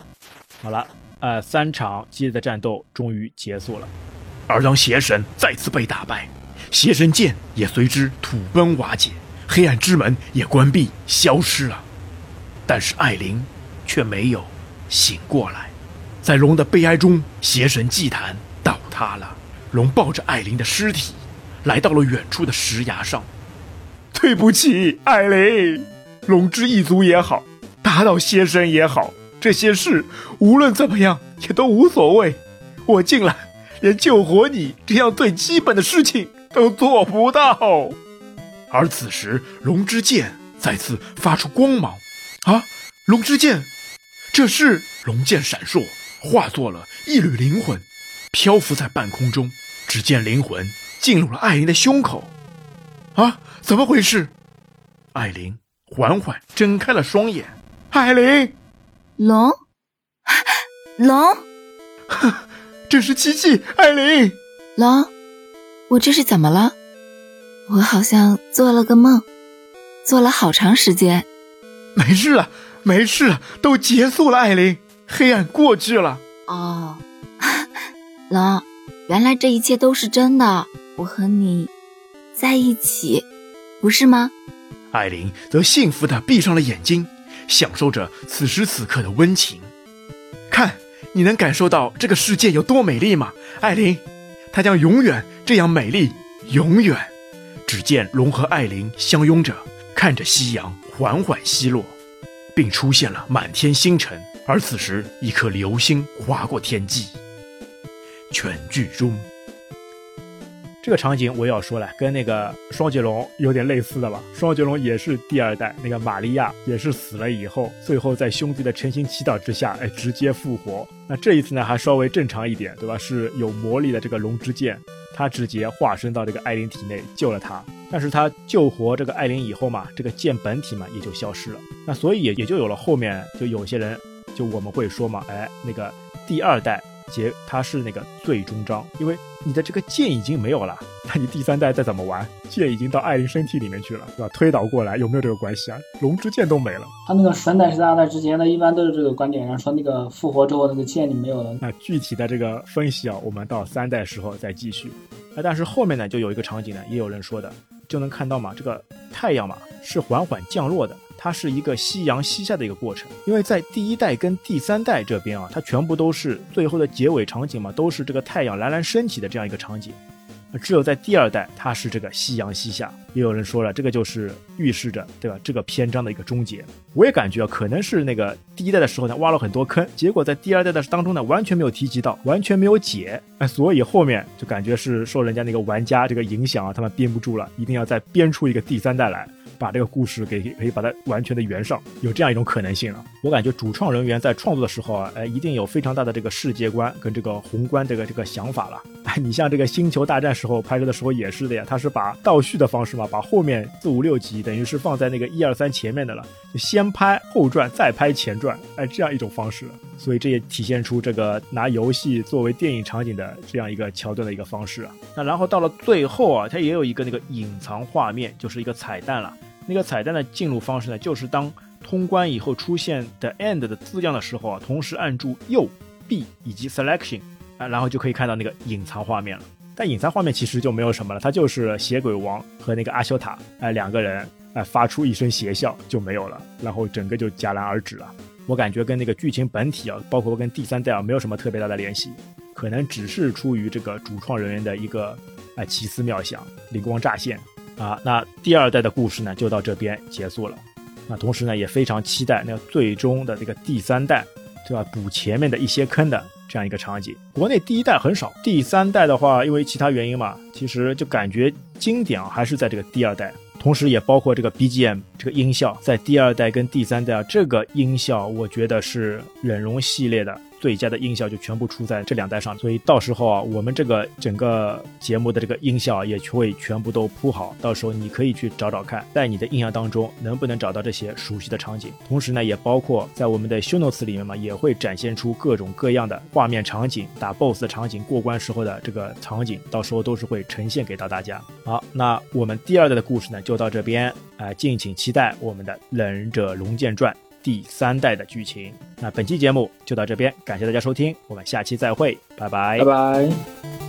好了，呃，三场激烈的战斗终于结束了，而当邪神再次被打败。邪神剑也随之土崩瓦解，黑暗之门也关闭消失了。但是艾琳却没有醒过来，在龙的悲哀中，邪神祭坛倒塌了。龙抱着艾琳的尸体，来到了远处的石崖上。对不起，艾琳。龙之一族也好，打倒邪神也好，这些事无论怎么样也都无所谓。我竟然连救活你这样最基本的事情都做不到。而此时，龙之剑再次发出光芒。啊，龙之剑，这是龙剑闪烁，化作了一缕灵魂，漂浮在半空中。只见灵魂进入了艾琳的胸口。啊，怎么回事？艾琳缓缓睁开了双眼。艾琳，龙，龙，这是奇迹！艾琳，龙，我这是怎么了？我好像做了个梦，做了好长时间。没事了，没事，都结束了。艾琳，黑暗过去了。哦，龙，原来这一切都是真的。我和你在一起，不是吗？艾琳则幸福地闭上了眼睛，享受着此时此刻的温情。看，你能感受到这个世界有多美丽吗？艾琳，它将永远这样美丽，永远。只见龙和艾琳相拥着，看着夕阳缓缓西落，并出现了满天星辰。而此时，一颗流星划过天际。全剧终。这个场景我要说了，跟那个双截龙有点类似的吧？双截龙也是第二代，那个玛利亚也是死了以后，最后在兄弟的诚心祈祷之下，哎，直接复活。那这一次呢，还稍微正常一点，对吧？是有魔力的这个龙之剑。他直接化身到这个艾琳体内救了他，但是他救活这个艾琳以后嘛，这个剑本体嘛也就消失了，那所以也也就有了后面就有些人就我们会说嘛，哎，那个第二代。结它是那个最终章，因为你的这个剑已经没有了，那你第三代再怎么玩，剑已经到艾琳身体里面去了，对吧？推导过来有没有这个关系啊？龙之剑都没了，他那个三代是二代之前呢，一般都是这个观点，然后说那个复活之后那个剑就没有了。那具体的这个分析啊，我们到三代时候再继续。那但是后面呢，就有一个场景呢，也有人说的，就能看到嘛，这个太阳嘛是缓缓降落的。它是一个夕阳西下的一个过程，因为在第一代跟第三代这边啊，它全部都是最后的结尾场景嘛，都是这个太阳冉冉升起的这样一个场景。只有在第二代，它是这个夕阳西下。也有人说了，这个就是预示着，对吧？这个篇章的一个终结。我也感觉啊，可能是那个第一代的时候呢，挖了很多坑，结果在第二代的当中呢，完全没有提及到，完全没有解。所以后面就感觉是受人家那个玩家这个影响啊，他们编不住了，一定要再编出一个第三代来。把这个故事给可以把它完全的圆上，有这样一种可能性了。我感觉主创人员在创作的时候啊，哎，一定有非常大的这个世界观跟这个宏观这个这个想法了。哎，你像这个星球大战时候拍摄的时候也是的呀，他是把倒叙的方式嘛，把后面四五六集等于是放在那个一二三前面的了，就先拍后传再拍前传，哎，这样一种方式。所以这也体现出这个拿游戏作为电影场景的这样一个桥段的一个方式啊。那然后到了最后啊，它也有一个那个隐藏画面，就是一个彩蛋了。那个彩蛋的进入方式呢，就是当通关以后出现的 end 的字样的时候啊，同时按住右 B 以及 selection 啊，然后就可以看到那个隐藏画面了。但隐藏画面其实就没有什么了，它就是邪鬼王和那个阿修塔哎两个人哎发出一声邪笑就没有了，然后整个就戛然而止了。我感觉跟那个剧情本体啊，包括跟第三代啊，没有什么特别大的联系，可能只是出于这个主创人员的一个哎奇思妙想、灵光乍现。啊，那第二代的故事呢，就到这边结束了。那同时呢，也非常期待那最终的这个第三代，对吧？补前面的一些坑的这样一个场景。国内第一代很少，第三代的话，因为其他原因嘛，其实就感觉经典还是在这个第二代。同时也包括这个 BGM 这个音效，在第二代跟第三代啊，这个音效我觉得是忍龙系列的。最佳的音效就全部出在这两代上，所以到时候啊，我们这个整个节目的这个音效也会全部都铺好，到时候你可以去找找看，在你的印象当中能不能找到这些熟悉的场景。同时呢，也包括在我们的修 notes 里面嘛，也会展现出各种各样的画面场景、打 boss 的场景、过关时候的这个场景，到时候都是会呈现给到大家。好，那我们第二代的故事呢，就到这边，啊，敬请期待我们的《忍者龙剑传》。第三代的剧情，那本期节目就到这边，感谢大家收听，我们下期再会，拜拜，拜拜。